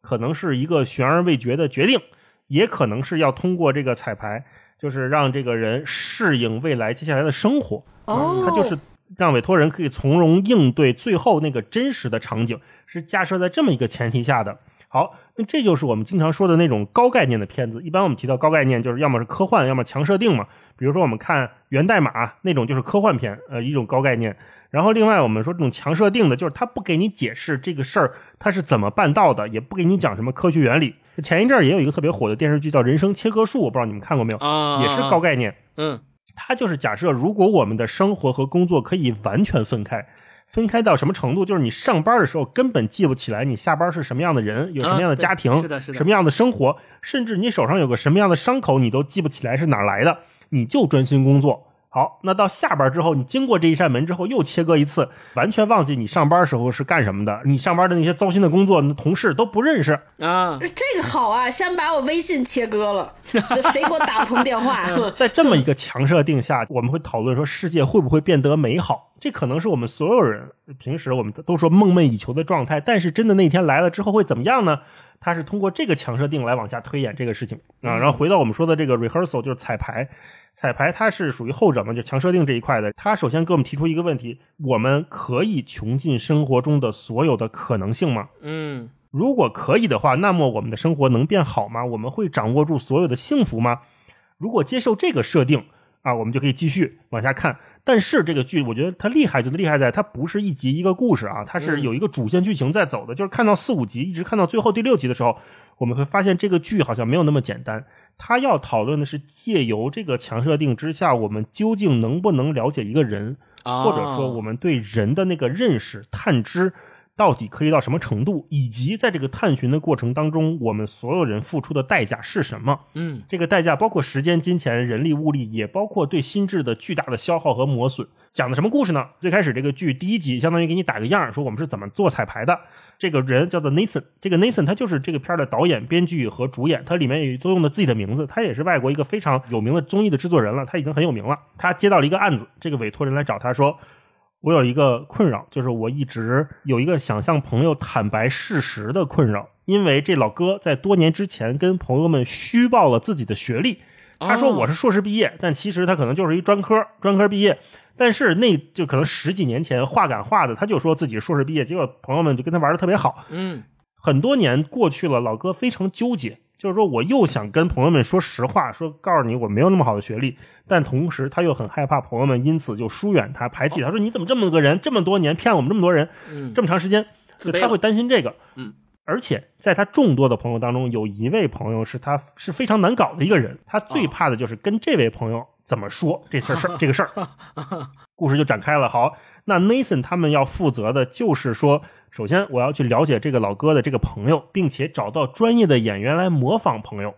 可能是一个悬而未决的决定，也可能是要通过这个彩排，就是让这个人适应未来接下来的生活。哦他就是让委托人可以从容应对最后那个真实的场景，是架设在这么一个前提下的。好，那这就是我们经常说的那种高概念的片子。一般我们提到高概念，就是要么是科幻，要么强设定嘛。比如说我们看《源代码》那种就是科幻片，呃，一种高概念。然后另外我们说这种强设定的，就是他不给你解释这个事儿它是怎么办到的，也不给你讲什么科学原理。前一阵儿也有一个特别火的电视剧叫《人生切割术》，我不知道你们看过没有，啊也是高概念。嗯，它就是假设，如果我们的生活和工作可以完全分开，分开到什么程度？就是你上班的时候根本记不起来你下班是什么样的人，有什么样的家庭，啊是的是的什么样的生活，甚至你手上有个什么样的伤口，你都记不起来是哪来的，你就专心工作。好，那到下班之后，你经过这一扇门之后，又切割一次，完全忘记你上班时候是干什么的，你上班的那些糟心的工作，同事都不认识。啊，这个好啊，先把我微信切割了，这谁给我打不通电话？在这么一个强设定下，我们会讨论说世界会不会变得美好？这可能是我们所有人平时我们都说梦寐以求的状态，但是真的那天来了之后会怎么样呢？它是通过这个强设定来往下推演这个事情啊。然后回到我们说的这个 rehearsal，就是彩排，彩排它是属于后者嘛，就强设定这一块的。它首先给我们提出一个问题：我们可以穷尽生活中的所有的可能性吗？嗯如果可以的话，那么我们的生活能变好吗？我们会掌握住所有的幸福吗？如果接受这个设定啊，我们就可以继续往下看。但是这个剧，我觉得它厉害，就是厉害在它不是一集一个故事啊，它是有一个主线剧情在走的。就是看到四五集，一直看到最后第六集的时候，我们会发现这个剧好像没有那么简单。他要讨论的是借由这个强设定之下，我们究竟能不能了解一个人，啊或者说我们对人的那个认识、探知到底可以到什么程度，以及在这个探寻的过程当中，我们所有人付出的代价是什么？嗯，这个代价包括时间、金钱、人力、物力，也包括对心智的巨大的消耗和磨损。讲的什么故事呢？最开始这个剧第一集相当于给你打个样，说我们是怎么做彩排的。这个人叫做 Nathan，这个 Nathan 他就是这个片儿的导演、编剧和主演，他里面也都用的自己的名字。他也是外国一个非常有名的综艺的制作人了，他已经很有名了。他接到了一个案子，这个委托人来找他说：“我有一个困扰，就是我一直有一个想向朋友坦白事实的困扰，因为这老哥在多年之前跟朋友们虚报了自己的学历。他说我是硕士毕业，但其实他可能就是一专科，专科毕业。但是那就可能十几年前画赶画的，他就说自己硕士毕业，结果朋友们就跟他玩的特别好。嗯，很多年过去了，老哥非常纠结，就是说我又想跟朋友们说实话，说告诉你我没有那么好的学历，但同时他又很害怕朋友们因此就疏远他、排挤他，说你怎么这么个人，这么多年骗我们这么多人，嗯这么长时间，他会担心这个。嗯，而且在他众多的朋友当中，有一位朋友是他是非常难搞的一个人，他最怕的就是跟这位朋友怎么说这事儿事儿这个事儿。故事就展开了。好，那 Nathan 他们要负责的就是说，首先我要去了解这个老哥的这个朋友，并且找到专业的演员来模仿朋友。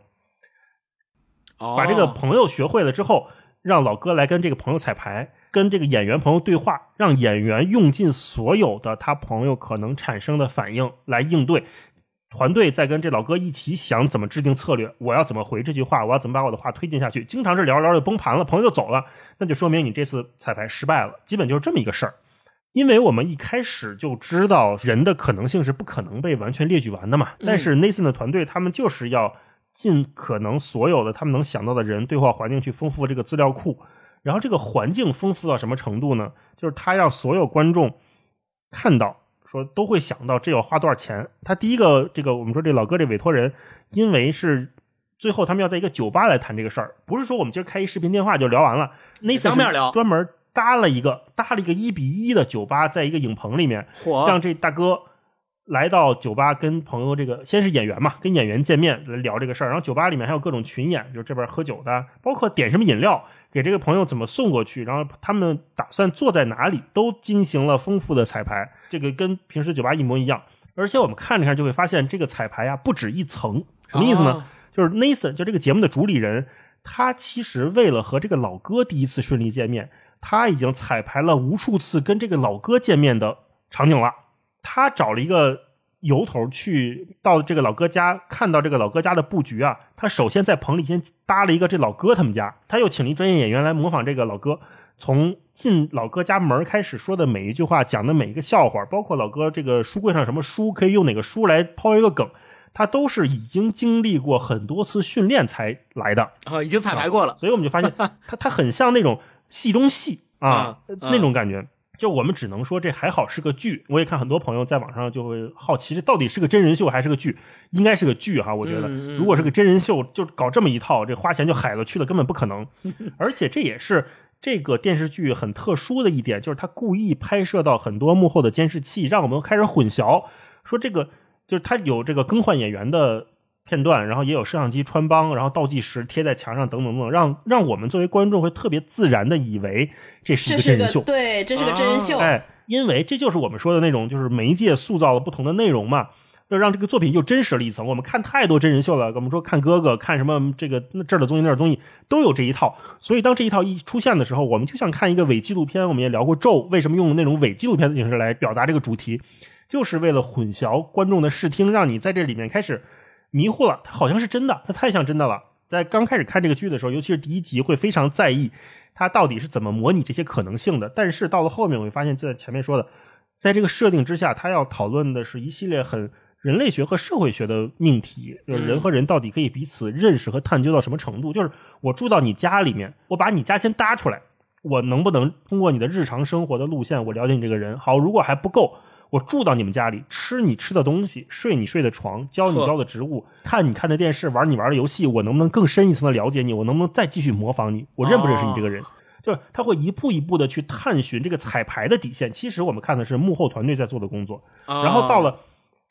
哦把这个朋友学会了之后，让老哥来跟这个朋友彩排，跟这个演员朋友对话，让演员用尽所有的他朋友可能产生的反应来应对。团队在跟这老哥一起想怎么制定策略，我要怎么回这句话，我要怎么把我的话推进下去。经常是聊着聊着就崩盘了，朋友就走了，那就说明你这次彩排失败了，基本就是这么一个事儿。因为我们一开始就知道人的可能性是不可能被完全列举完的嘛，嗯但是 Nathan 的团队他们就是要尽可能所有的他们能想到的人对话环境去丰富这个资料库，然后这个环境丰富到什么程度呢？就是他让所有观众看到，说都会想到这要花多少钱。他第一个这个我们说这老哥这委托人，因为是最后他们要在一个酒吧来谈这个事儿，不是说我们今儿开一视频电话就聊完了，Nathan 当面聊专门搭了一个搭了一个一比一的酒吧，在一个影棚里面，嚯让这大哥来到酒吧跟朋友这个先是演员嘛，跟演员见面来聊这个事儿，然后酒吧里面还有各种群演，就是这边喝酒的，包括点什么饮料，给这个朋友怎么送过去，然后他们打算坐在哪里，都进行了丰富的彩排，这个跟平时酒吧一模一样。而且我们看着看就会发现，这个彩排啊不止一层，什么意思呢？啊就是 Nathan 就这个节目的主理人，他其实为了和这个老哥第一次顺利见面，他已经彩排了无数次跟这个老哥见面的场景了。他找了一个由头去到这个老哥家，看到这个老哥家的布局啊，他首先在棚里先搭了一个这老哥他们家，他又请了一专业演员来模仿这个老哥。从进老哥家门开始说的每一句话，讲的每一个笑话，包括老哥这个书柜上什么书，可以用哪个书来抛一个梗，他都是已经经历过很多次训练才来的。啊，已经彩排过了，所以我们就发现他他很像那种戏中戏啊啊那种感觉。就我们只能说这还好是个剧。我也看很多朋友在网上就会好奇，这到底是个真人秀还是个剧？应该是个剧哈，我觉得如果是个真人秀，就搞这么一套，这花钱就海了去了，根本不可能。而且这也是这个电视剧很特殊的一点，就是他故意拍摄到很多幕后的监视器，让我们开始混淆，说这个就是他有这个更换演员的片段，然后也有摄像机穿帮，然后倒计时贴在墙上等等等等，让让我们作为观众会特别自然的以为这是一个个真人秀。对，这是个真人秀。哎，因为这就是我们说的那种，就是媒介塑造了不同的内容嘛，就让这个作品又真实了一层。我们看太多真人秀了，我们说看哥哥，看什么这个那这儿的综艺那儿的综艺都有这一套，所以当这一套一出现的时候，我们就像看一个伪纪录片。我们也聊过《咒》为什么用那种伪纪录片的形式来表达这个主题，就是为了混淆观众的视听，让你在这里面开始迷糊了，它好像是真的，它太像真的了。在刚开始看这个剧的时候，尤其是第一集，会非常在意它到底是怎么模拟这些可能性的。但是到了后面，我会发现，就在前面说的，在这个设定之下，它要讨论的是一系列很人类学和社会学的命题，就是人和人到底可以彼此认识和探究到什么程度。就是我住到你家里面，我把你家先搭出来，我能不能通过你的日常生活的路线，我了解你这个人？好，如果还不够。我住到你们家里，吃你吃的东西，睡你睡的床，浇你呵浇的植物，看你看的电视，玩你玩的游戏，我能不能更深一层的了解你？我能不能再继续模仿你？我认不认识你这个人？就是他会一步一步的去探寻这个彩排的底线。其实我们看的是幕后团队在做的工作，啊然后到了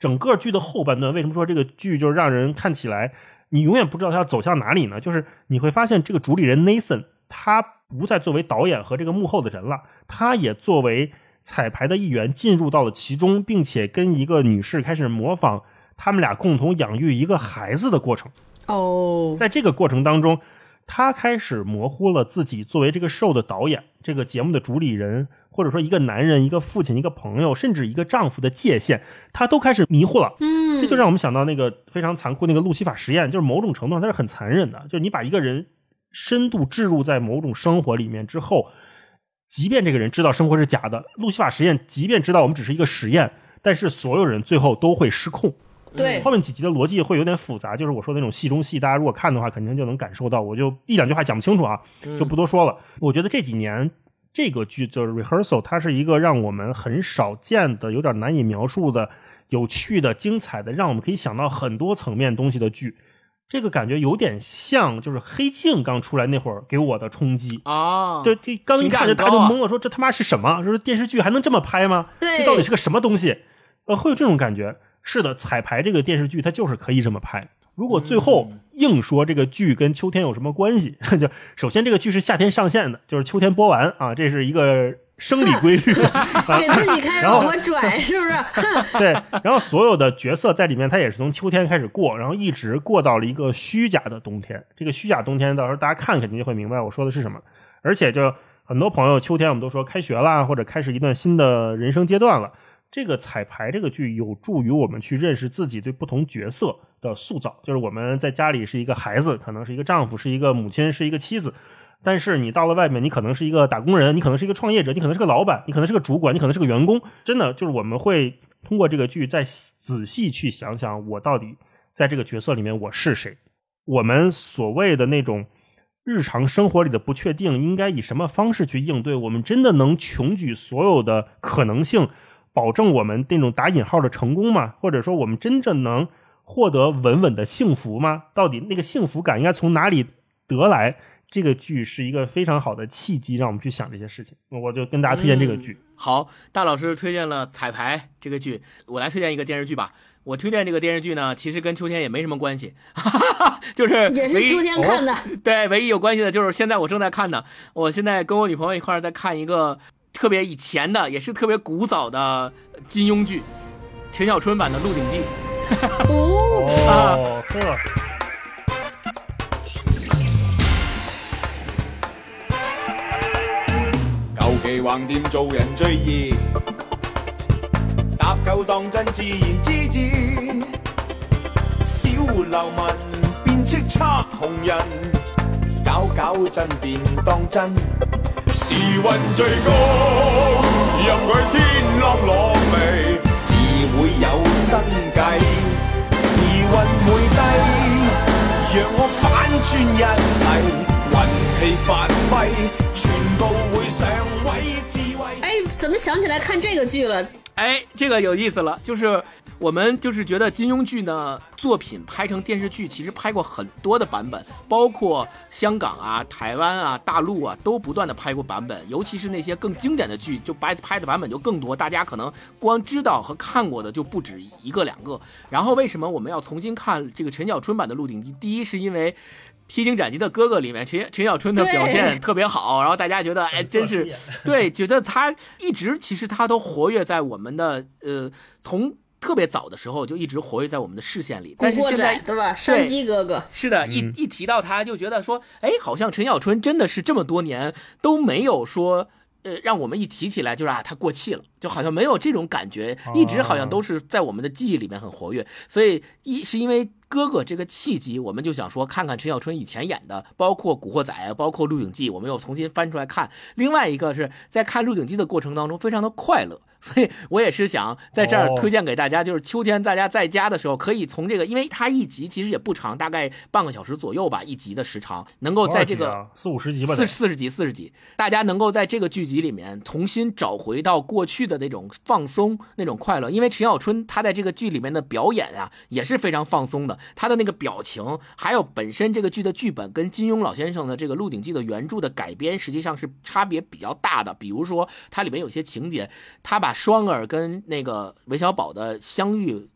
整个剧的后半段，为什么说这个剧就是让人看起来你永远不知道他要走向哪里呢？就是你会发现这个主理人 Nathan 他不再作为导演和这个幕后的人了，他也作为彩排的一员进入到了其中，并且跟一个女士开始模仿他们俩共同养育一个孩子的过程。哦，在这个过程当中，他开始模糊了自己作为这个 show 的导演、这个节目的主理人，或者说一个男人、一个父亲、一个朋友，甚至一个丈夫的界限，他都开始迷糊了。嗯，这就让我们想到那个非常残酷那个路西法实验，就是某种程度上它是很残忍的，就是你把一个人深度置入在某种生活里面之后，即便这个人知道生活是假的，路西法实验即便知道我们只是一个实验，但是所有人最后都会失控。对后面几集的逻辑会有点复杂，就是我说的那种戏中戏，大家如果看的话，肯定就能感受到。我就一两句话讲不清楚啊，就不多说了。我觉得这几年这个剧就是 rehearsal，它是一个让我们很少见的、有点难以描述的、有趣的、精彩的，让我们可以想到很多层面东西的剧。这个感觉有点像，就是黑镜刚出来那会儿给我的冲击。啊，对，这刚一看就大家就评价很高啊懵了，说这他妈是什么？说电视剧还能这么拍吗？对这到底是个什么东西？呃，会有这种感觉。是的，彩排这个电视剧它就是可以这么拍。如果最后硬说这个剧跟秋天有什么关系，就首先这个剧是夏天上线的，就是秋天播完啊，这是一个生理规律。啊 给自己开始往回拽，是不是？对，然后所有的角色在里面，他也是从秋天开始过，然后一直过到了一个虚假的冬天。这个虚假冬天，到时候大家看肯定就会明白我说的是什么。而且就很多朋友秋天我们都说开学啦，或者开始一段新的人生阶段了。这个彩排这个剧有助于我们去认识自己对不同角色的塑造，就是我们在家里是一个孩子，可能是一个丈夫，是一个母亲，是一个妻子。但是你到了外面，你可能是一个打工人，你可能是一个创业者，你可能是个老板，你可能是个主管，你可能是个员工。真的就是我们会通过这个剧再仔细去想想，我到底在这个角色里面我是谁。我们所谓的那种日常生活里的不确定，应该以什么方式去应对？我们真的能穷举所有的可能性，保证我们那种打引号的成功吗？或者说，我们真正能获得稳稳的幸福吗？到底那个幸福感应该从哪里得来？这个剧是一个非常好的契机，让我们去想这些事情。我就跟大家推荐这个剧。好，大老师推荐了《彩排》这个剧，我来推荐一个电视剧吧。我推荐这个电视剧呢，其实跟秋天也没什么关系，哈哈哈就是也是秋天看的哦对，唯一有关系的就是现在我正在看的，我现在跟我女朋友一块儿在看一个特别以前的，也是特别古早的金庸剧，陈小春版的《鹿鼎记》。哦，呵。舊期橫掂做人最易，搭救當真自然之至。小流民變叱咤紅人，搞搞震便當真。時運最高，任佢天啷落未，自會有新計。時運會低，讓我反轉一切。運氣發揮，全部會上位智慧。哎，怎么想起来看这个剧了？哎，这个有意思了，就是我们就是觉得金庸剧呢作品拍成电视剧，其实拍过很多的版本，包括香港啊、台湾啊、大陆啊，都不断的拍过版本。尤其是那些更经典的剧，就拍拍的版本就更多，大家可能光知道和看过的就不止一个两个。然后为什么我们要重新看这个陈小春版的《鹿鼎记》？第一是因为。《披荆斩棘的哥哥》里面，陈陈小春的表现特别好，然后大家觉得，哎，真是 对，觉得他一直其实他都活跃在我们的呃，从特别早的时候就一直活跃在我们的视线里。但是现在对吧？山鸡哥哥是的，一一提到他就觉得说，哎，好像陈小春真的是这么多年都没有说。呃，让我们一提起来就是啊，他过气了，就好像没有这种感觉，一直好像都是在我们的记忆里面很活跃。所以一是因为哥哥这个契机，我们就想说看看陈小春以前演的，包括《古惑仔》，包括《鹿鼎记》，我们又重新翻出来看。另外一个是在看《鹿鼎记》的过程当中非常的快乐，所以我也是想在这儿哦推荐给大家，就是秋天大家在家的时候可以从这个，因为它一集其实也不长，大概半个小时左右吧，一集的时长，能够在这个四五十集吧，四四十集，四十集，大家能够在这个剧集里面重新找回到过去的那种放松、那种快乐。因为陈小春他在这个剧里面的表演啊，也是非常放松的，他的那个表情，还有本身这个剧的剧本跟金庸老先生的这个《鹿鼎记》的原著的改编，实际上是差别比较大的。比如说，它里面有些情节，他双儿跟那个韦小宝的相遇。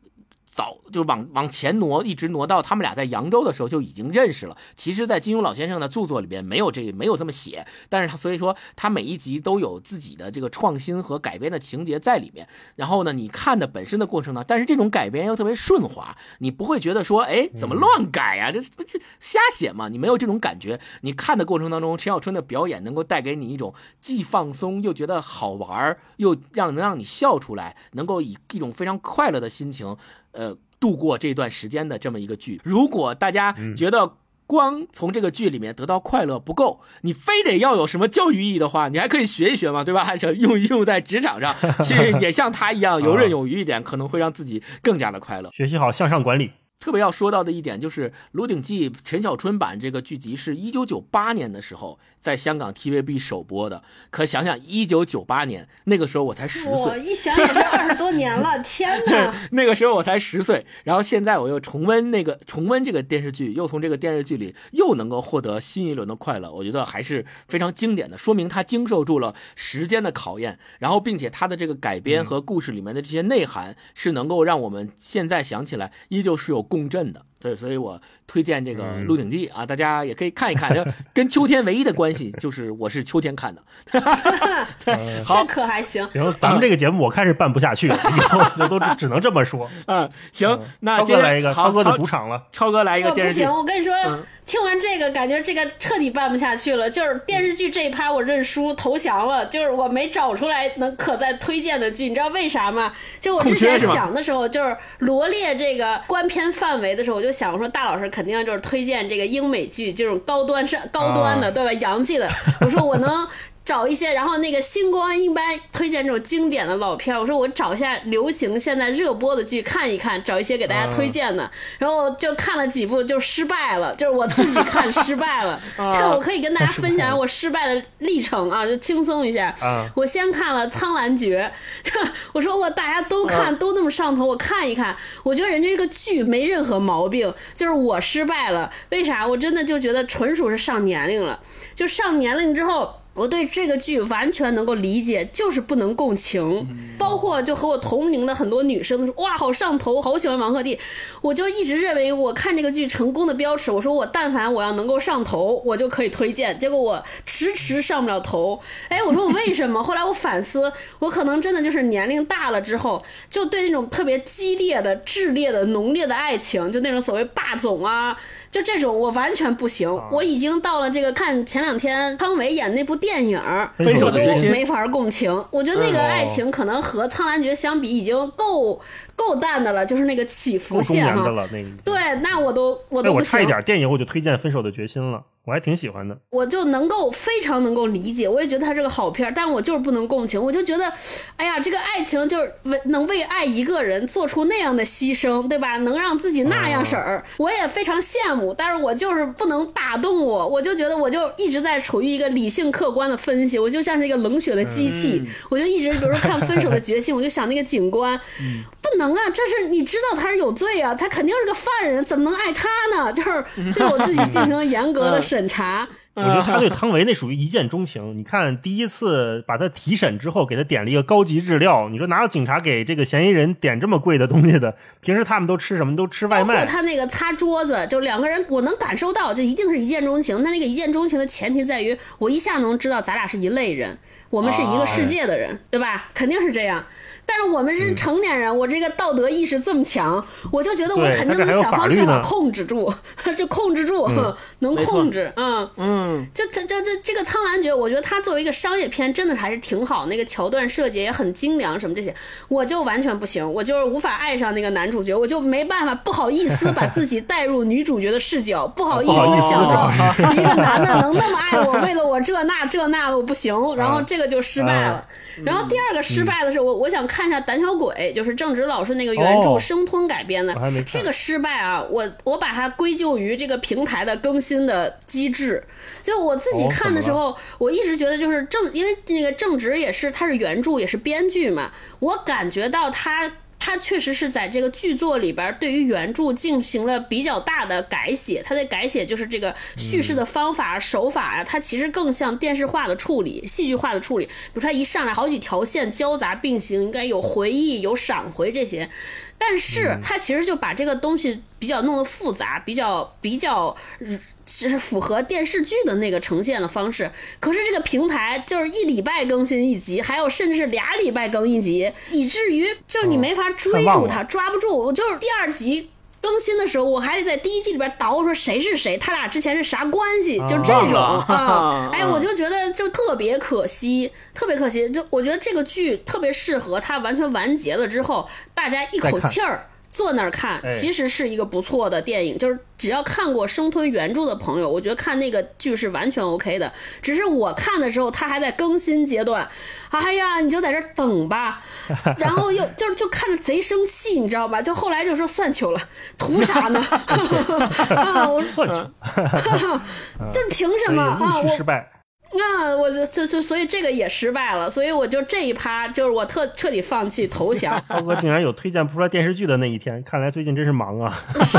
早就往往前挪，一直挪到他们俩在扬州的时候就已经认识了。其实，在金庸老先生的著作里边没有这没有这么写，但是他所以说他每一集都有自己的这个创新和改编的情节在里面。然后呢，你看的本身的过程呢，但是这种改编又特别顺滑，你不会觉得说，哎，怎么乱改呀、这不这瞎写嘛？你没有这种感觉。你看的过程当中，陈小春的表演能够带给你一种既放松又觉得好玩儿，又让能让你笑出来，能够以一种非常快乐的心情，呃，度过这段时间的这么一个剧。如果大家觉得，光从这个剧里面得到快乐不够，你非得要有什么教育意义的话，你还可以学一学嘛，对吧？还 是用用在职场上，去也像他一样游刃有余一点，可能会让自己更加的快乐。学习好向上管理。特别要说到的一点就是《鹿鼎记》陈小春版这个剧集是一九九八年的时候在香港 TVB 首播的，可想想一九九八年那个时候我才十岁，我一想也是二十多年了，天哪！那个时候我才十岁，然后现在我又重温那个重温这个电视剧，又从这个电视剧里又能够获得新一轮的快乐，我觉得还是非常经典的，说明它经受住了时间的考验，然后并且它的这个改编和故事里面的这些内涵是能够让我们现在想起来依旧是有共振的。对，所以我推荐这个《鹿鼎记》啊，大家也可以看一看。就 跟秋天唯一的关系就是我是秋天看的。好这可还行。行，咱们这个节目我看是办不下去了，以后就都只能这么说。嗯，行，那超哥来一个，超哥的主场了。超哥来一个电视剧不行，，我跟你说，嗯听完这个，感觉这个彻底办不下去了。就是电视剧这一趴，我认输投降了。就是我没找出来能可再推荐的剧，你知道为啥吗？就我之前想的时候，就是罗列这个观片范围的时候，我就想说，大老师肯定就是推荐这个英美剧，这种高端上高端的，啊对吧？洋气的。我说我能。找一些，然后那个星光一般推荐这种经典的老片儿，我说我找一下流行现在热播的剧看一看，找一些给大家推荐的，然后就看了几部就失败了，就是我自己看失败了。啊这个我可以跟大家分享我失败的历程啊，就轻松一下。啊我先看了《苍兰诀》，我说我大家都看、都那么上头，我看一看。我觉得人家这个剧没任何毛病，就是我失败了。为啥？我真的就觉得纯属是上年龄了，就上年龄之后。我对这个剧完全能够理解，就是不能共情，包括就和我同龄的很多女生哇好上头，好喜欢王鹤棣，我就一直认为我看这个剧成功的标尺，我说我但凡我要能够上头，我就可以推荐，结果我迟迟上不了头，哎，我说我为什么？后来我反思，我可能真的就是年龄大了之后，就对那种特别激烈的、炽烈的、浓烈的爱情，就那种所谓霸总啊。就这种我完全不行，我已经到了这个看前两天汤唯演那部电影，分手我都的决心没法共情。我觉得那个爱情可能和《苍兰诀》相比已经够够淡的了，就是那个起伏线哈。对，那我都我哎，都不行我差一。点，电影我就推荐《分手的决心》了，我还挺喜欢的。我就能够非常能够理解，我也觉得它是个好片儿，但我就是不能共情。我就觉得，哎呀，这个爱情就是为能为爱一个人做出那样的牺牲，对吧？能让自己那样式儿，我也非常羡慕，但是我就是不能打动我。我就觉得我就一直在处于一个理性客观的分析，我就像是一个冷血的机器，我就一直比如说看《分手的决心》，我就想那个警官，不能啊，这是你知道他是有罪啊，他肯定是个犯人，怎么能爱他呢？就是对我自己进行严格的审查。我觉得他对汤唯那属于一见钟情。你看，第一次把他提审之后，给他点了一个高级日料。你说哪有警察给这个嫌疑人点这么贵的东西的？平时他们都吃什么？都吃外包括卖。他那个擦桌子，就两个人，我能感受到，这一定是一见钟情。他那个一见钟情的前提在于，我一下能知道咱俩是一类人，我们是一个世界的人，对吧？肯定是这样。但是我们是成年人，我这个道德意识这么强，我就觉得我肯定能想方设法控制住，就控制住，嗯 能控制，嗯。嗯，就这这这这个《苍兰诀》，我觉得它作为一个商业片，真的还是挺好，那个桥段设计也很精良，什么这些，我就完全不行，我就是无法爱上那个男主角，我就没办法，不好意思把自己带入女主角的视角，不好意思思。想到 一个男的能那么爱我，为了我这那这那的，我不行，然后这个就失败了。啊然后第二个失败的是我，我想看一下《胆小鬼》，就是郑直老师那个原著哦生吞改编的。这个失败啊，我我把它归咎于这个平台的更新的机制。就我自己哦看的时候，我一直觉得就是郑，因为那个郑直也是他是原著也是编剧嘛，我感觉到他他确实是在这个剧作里边对于原著进行了比较大的改写。他的改写就是这个叙事的方法、手法呀、它其实更像电视化的处理、戏剧化的处理。比如他一上来好几条线交杂并行，应该有回忆、有闪回这些。但是他其实就把这个东西比较弄得复杂，比较比较，呃就是符合电视剧的那个呈现的方式。可是这个平台就是一礼拜更新一集，还有甚至是俩礼拜更一集，以至于就是你没法追住它，抓不住。我就是第二集。更新的时候，我还得在第一季里边倒说谁是谁，他俩之前是啥关系，就这种啊，哎，嗯我就觉得就特别可惜，特别可惜。就我觉得这个剧特别适合它完全完结了之后，大家一口气儿坐那儿看，哎其实是一个不错的电影。就是只要看过生吞原著的朋友，我觉得看那个剧是完全 OK 的。只是我看的时候，它还在更新阶段，哎呀，你就在这儿等吧，然后又就就看着贼生气，你知道吧？就后来就说算球了，图啥呢？啊，我算球，就是凭什么啊？我。那我就就就所以这个也失败了，所以我就这一趴就是我特彻底放弃投降。涛哥竟然有推荐不出来电视剧的那一天，看来最近真是忙啊。是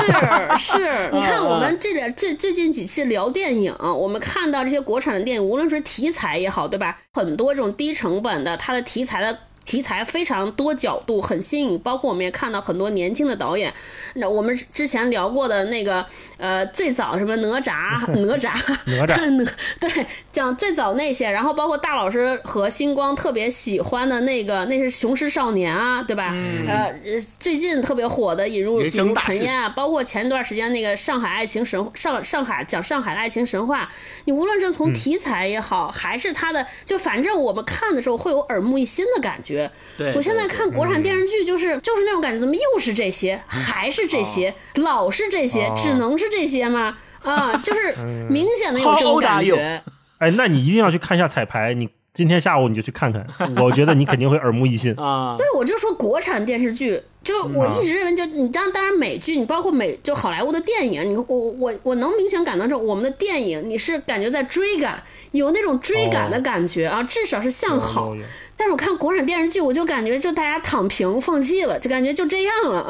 是，你看我们这点最最近几期聊电影，我们看到这些国产的电影，无论是题材也好，对吧？很多这种低成本的，它的题材的。题材非常多角度，很新颖。包括我们也看到很多年轻的导演。那我们之前聊过的那个，呃，最早什么哪吒、哪吒、哪吒 对，讲最早那些，然后包括大老师和星光特别喜欢的那个，那是《雄狮少年》啊，对吧？呃，呃最近特别火的《引入引入人生大事尘烟》啊，包括前段时间那个上海爱情神上上海讲上海的爱情神话，你无论是从题材也好，还是他的，就反正我们看的时候会有耳目一新的感觉。对我现在看国产电视剧，就是就是那种感觉，怎么又是这些，还是这些，老是这些哦，只能是这些吗？啊，就是 明显的有这种感觉。哎，那你一定要去看一下彩排，你今天下午你就去看看，我觉得你肯定会耳目一新。啊，对，我就说国产电视剧，就我一直认为，就你当当然美剧，你包括美就好莱坞的电影，你我我我能明显感到这我们的电影，你是感觉在追赶，有那种追赶的感觉啊，至少是向好。但是我看国产电视剧，我就感觉就大家躺平放弃了，就感觉就这样了，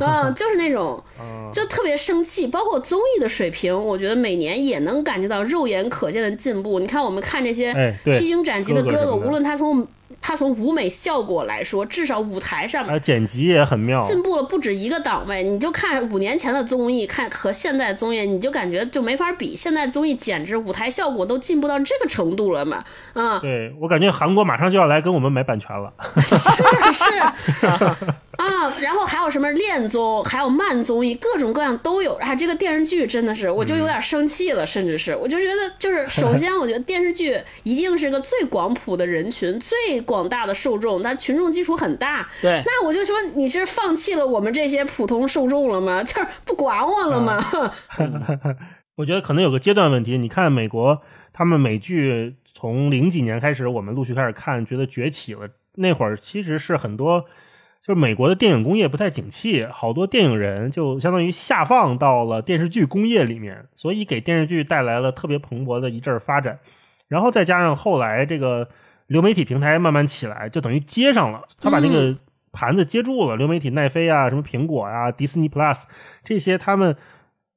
啊，就是那种，就特别生气。包括综艺的水平，我觉得每年也能感觉到肉眼可见的进步。你看我们看这些披荆斩棘的哥哥，无论他从他从舞美效果来说，至少舞台上面，剪辑也很妙。进步了不止一个档位。你就看五年前的综艺，看和现在综艺，你就感觉就没法比。现在综艺简直舞台效果都进步到这个程度了嘛？啊，对我感觉韩国马上就要来跟我们买版权了。是是啊，然后还有什么恋综，还有慢综艺，各种各样都有。啊，这个电视剧真的是，我就有点生气了，甚至是，我就觉得，就是首先，我觉得电视剧一定是个最广谱的人群，最广大的受众，那群众基础很大。对那我就说你是放弃了我们这些普通受众了吗？就是不管我了吗？我觉得可能有个阶段问题。你看美国，他们美剧从零几年开始，我们陆续开始看，觉得崛起了。那会儿其实是很多，就是美国的电影工业不太景气，好多电影人就相当于下放到了电视剧工业里面，所以给电视剧带来了特别蓬勃的一阵儿发展。然后再加上后来这个流媒体平台慢慢起来，就等于接上了，他把那个盘子接住了。流媒体奈飞啊，什么苹果啊、迪士尼 Plus 这些，他们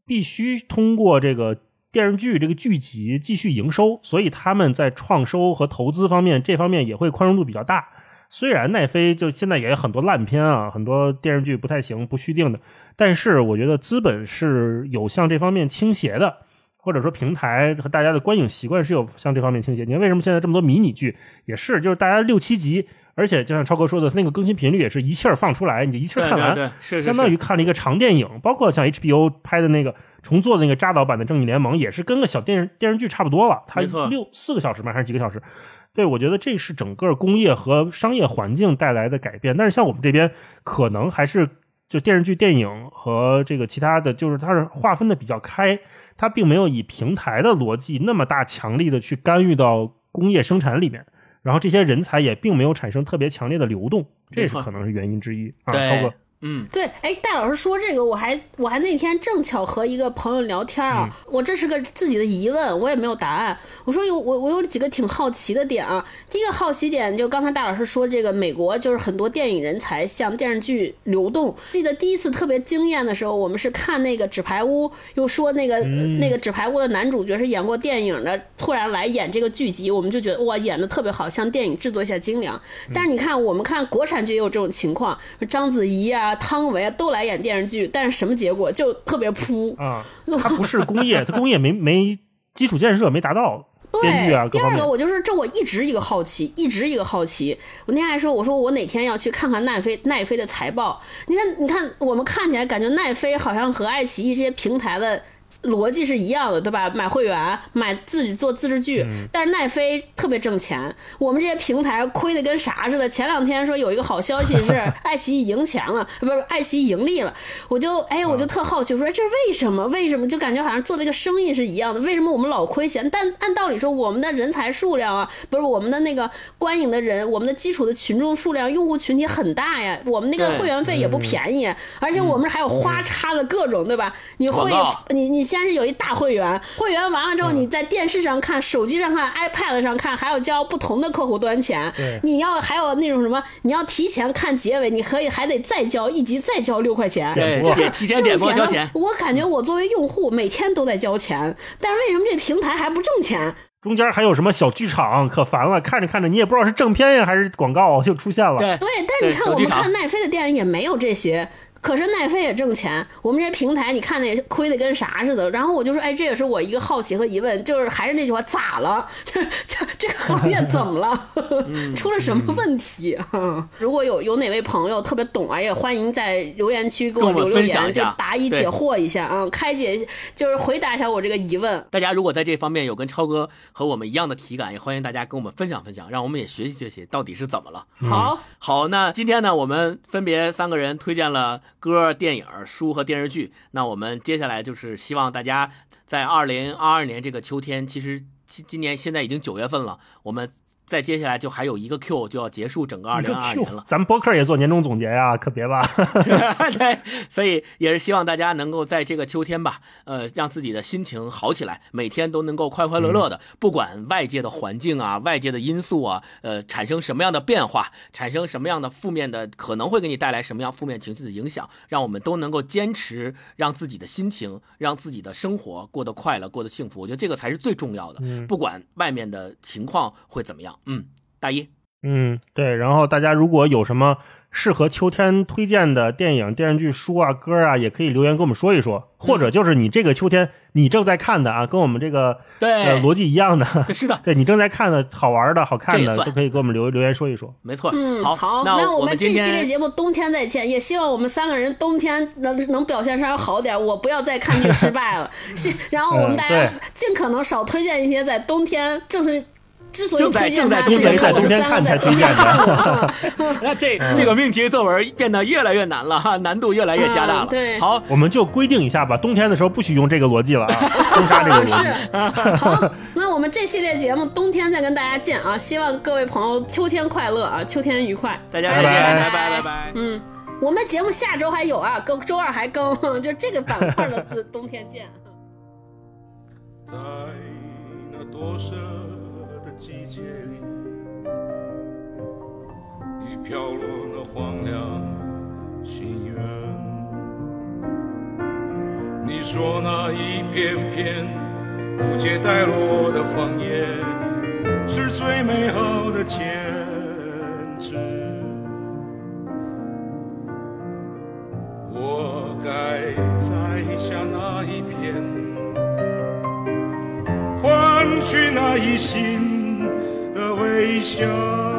必须通过这个电视剧这个剧集继续营收，所以他们在创收和投资方面这方面也会宽容度比较大。虽然奈飞就现在也有很多烂片啊，很多电视剧不太行、不续订的，但是我觉得资本是有向这方面倾斜的，或者说平台和大家的观影习惯是有向这方面倾斜。你看为什么现在这么多迷你剧也是，就是大家六七集，而且就像超哥说的，那个更新频率也是一气儿放出来，你就一气儿看完，对对对是是相当于看了一个长电影。包括像 HBO 拍的那个重做的那个扎导版的《正义联盟》，也是跟个小电视电视剧差不多了，它六四个小时嘛？还是几个小时？对，我觉得这是整个工业和商业环境带来的改变。但是像我们这边，可能还是就电视剧、电影和这个其他的，就是它是划分的比较开，它并没有以平台的逻辑那么大强力的去干预到工业生产里面。然后这些人才也并没有产生特别强烈的流动，这是可能是原因之一啊。超对哥，嗯，对，哎，戴老师说这个，我还我还那天正巧和一个朋友聊天啊，我这是个自己的疑问，我也没有答案。我说有我我有几个挺好奇的点啊。第一个好奇点就刚才大老师说这个美国就是很多电影人才向电视剧流动。记得第一次特别惊艳的时候，我们是看那个《纸牌屋》，又说那个、嗯那个《纸牌屋》的男主角是演过电影的，突然来演这个剧集，我们就觉得哇演的特别好，像电影制作一下精良。但是你看我们看国产剧也有这种情况，章子怡啊、汤唯啊都来演电视剧，但是什么结果就特别扑。啊，它不是工业，它工业没没基础建设没达到，对第二个，。我就是这，我一直一个好奇，一直一个好奇。我那天还说，我说我哪天要去看看奈飞奈飞的财报。你看，你看，我们看起来感觉奈飞好像和爱奇艺这些平台的。逻辑是一样的，对吧？买会员，买自己做自制剧，但是奈飞特别挣钱，我们这些平台亏的跟啥似的。前两天说有一个好消息是 爱奇艺赢钱了，不是爱奇艺盈利了，我就哎，我就特好奇，我说哎这是为什么？为什么就感觉好像做这个生意是一样的？为什么我们老亏钱？但按道理说，我们的人才数量啊，不是我们的那个观影的人，我们的基础的群众数量、用户群体很大呀，我们那个会员费也不便宜，而且我们还有花叉的各种，对吧？你会你你先是有一大会员，会员完了之后，你在电视上看、手机上看、iPad 上看，还要交不同的客户端钱对。你要还有那种什么，你要提前看结尾，你可以还得再交一集再交六块钱。对这点提前点播交钱我感觉我作为用户每天都在交钱，但是为什么这平台还不挣钱？中间还有什么小剧场，可烦了，看着看着你也不知道是正片呀还是广告就出现了。对对，但是你看我们看奈飞的电影也没有这些。可是奈飞也挣钱，我们这些平台你看那亏的跟啥似的。然后我就说，哎，这也是我一个好奇和疑问，就是还是那句话，咋了？这这这个行业怎么了？出了什么问题啊？如果有有哪位朋友特别懂啊，也欢迎在留言区给我留留言，就答疑解惑一下啊，开解就是回答一下我这个疑问。大家如果在这方面有跟超哥和我们一样的体感，也欢迎大家跟我们分享分享，让我们也学习学习到底是怎么了。好，好，那今天呢，我们分别三个人推荐了歌、电影、书和电视剧。那我们接下来就是希望大家在二零二二年这个秋天，其实今今年现在已经九月份了，我们再接下来就还有一个 Q 就要结束整个二零二二年了。咱们播客也做年终总结呀，可别吧？对，所以也是希望大家能够在这个秋天吧，呃，让自己的心情好起来，每天都能够快快乐乐的，不管外界的环境啊、外界的因素啊，呃，产生什么样的变化，产生什么样的负面的，可能会给你带来什么样负面情绪的影响，让我们都能够坚持，让自己的心情，让自己的生活过得快乐，过得幸福。我觉得这个才是最重要的，嗯不管外面的情况会怎么样。嗯，大一。嗯，对。然后大家如果有什么适合秋天推荐的电影、电视剧、书啊、歌啊，也可以留言跟我们说一说。或者就是你这个秋天你正在看的啊，跟我们这个对呃逻辑一样的，是的，对你正在看的好玩的、好看的，都可以给我们留留言说一说。没错，嗯，好，好，那我们今这系列节目冬天再见，也希望我们三个人冬天能能表现稍微好点，我不要再看剧失败了。希然后我们大家尽可能少推荐一些在冬天，正是之所以正在推荐正在它，是因为在我们冬天看三个在冬才推荐。的。啊 那这嗯这个命题作文变得越来越难了哈，难度越来越加大了。嗯对好，我们就规定一下吧，冬天的时候不许用这个逻辑了啊，封杀这个逻辑。好，那我们这系列节目冬天再跟大家见啊！希望各位朋友秋天快乐啊，秋天愉快，大家再见，拜拜拜拜。嗯，我们节目下周还有啊，更周二还更，就这个板块的冬天见。在那多舍的季节里，你飘落那荒凉心愿。你说那一片片无解带落的枫叶，是最美好的坚持。我该摘下那一片。换取那一心的微笑。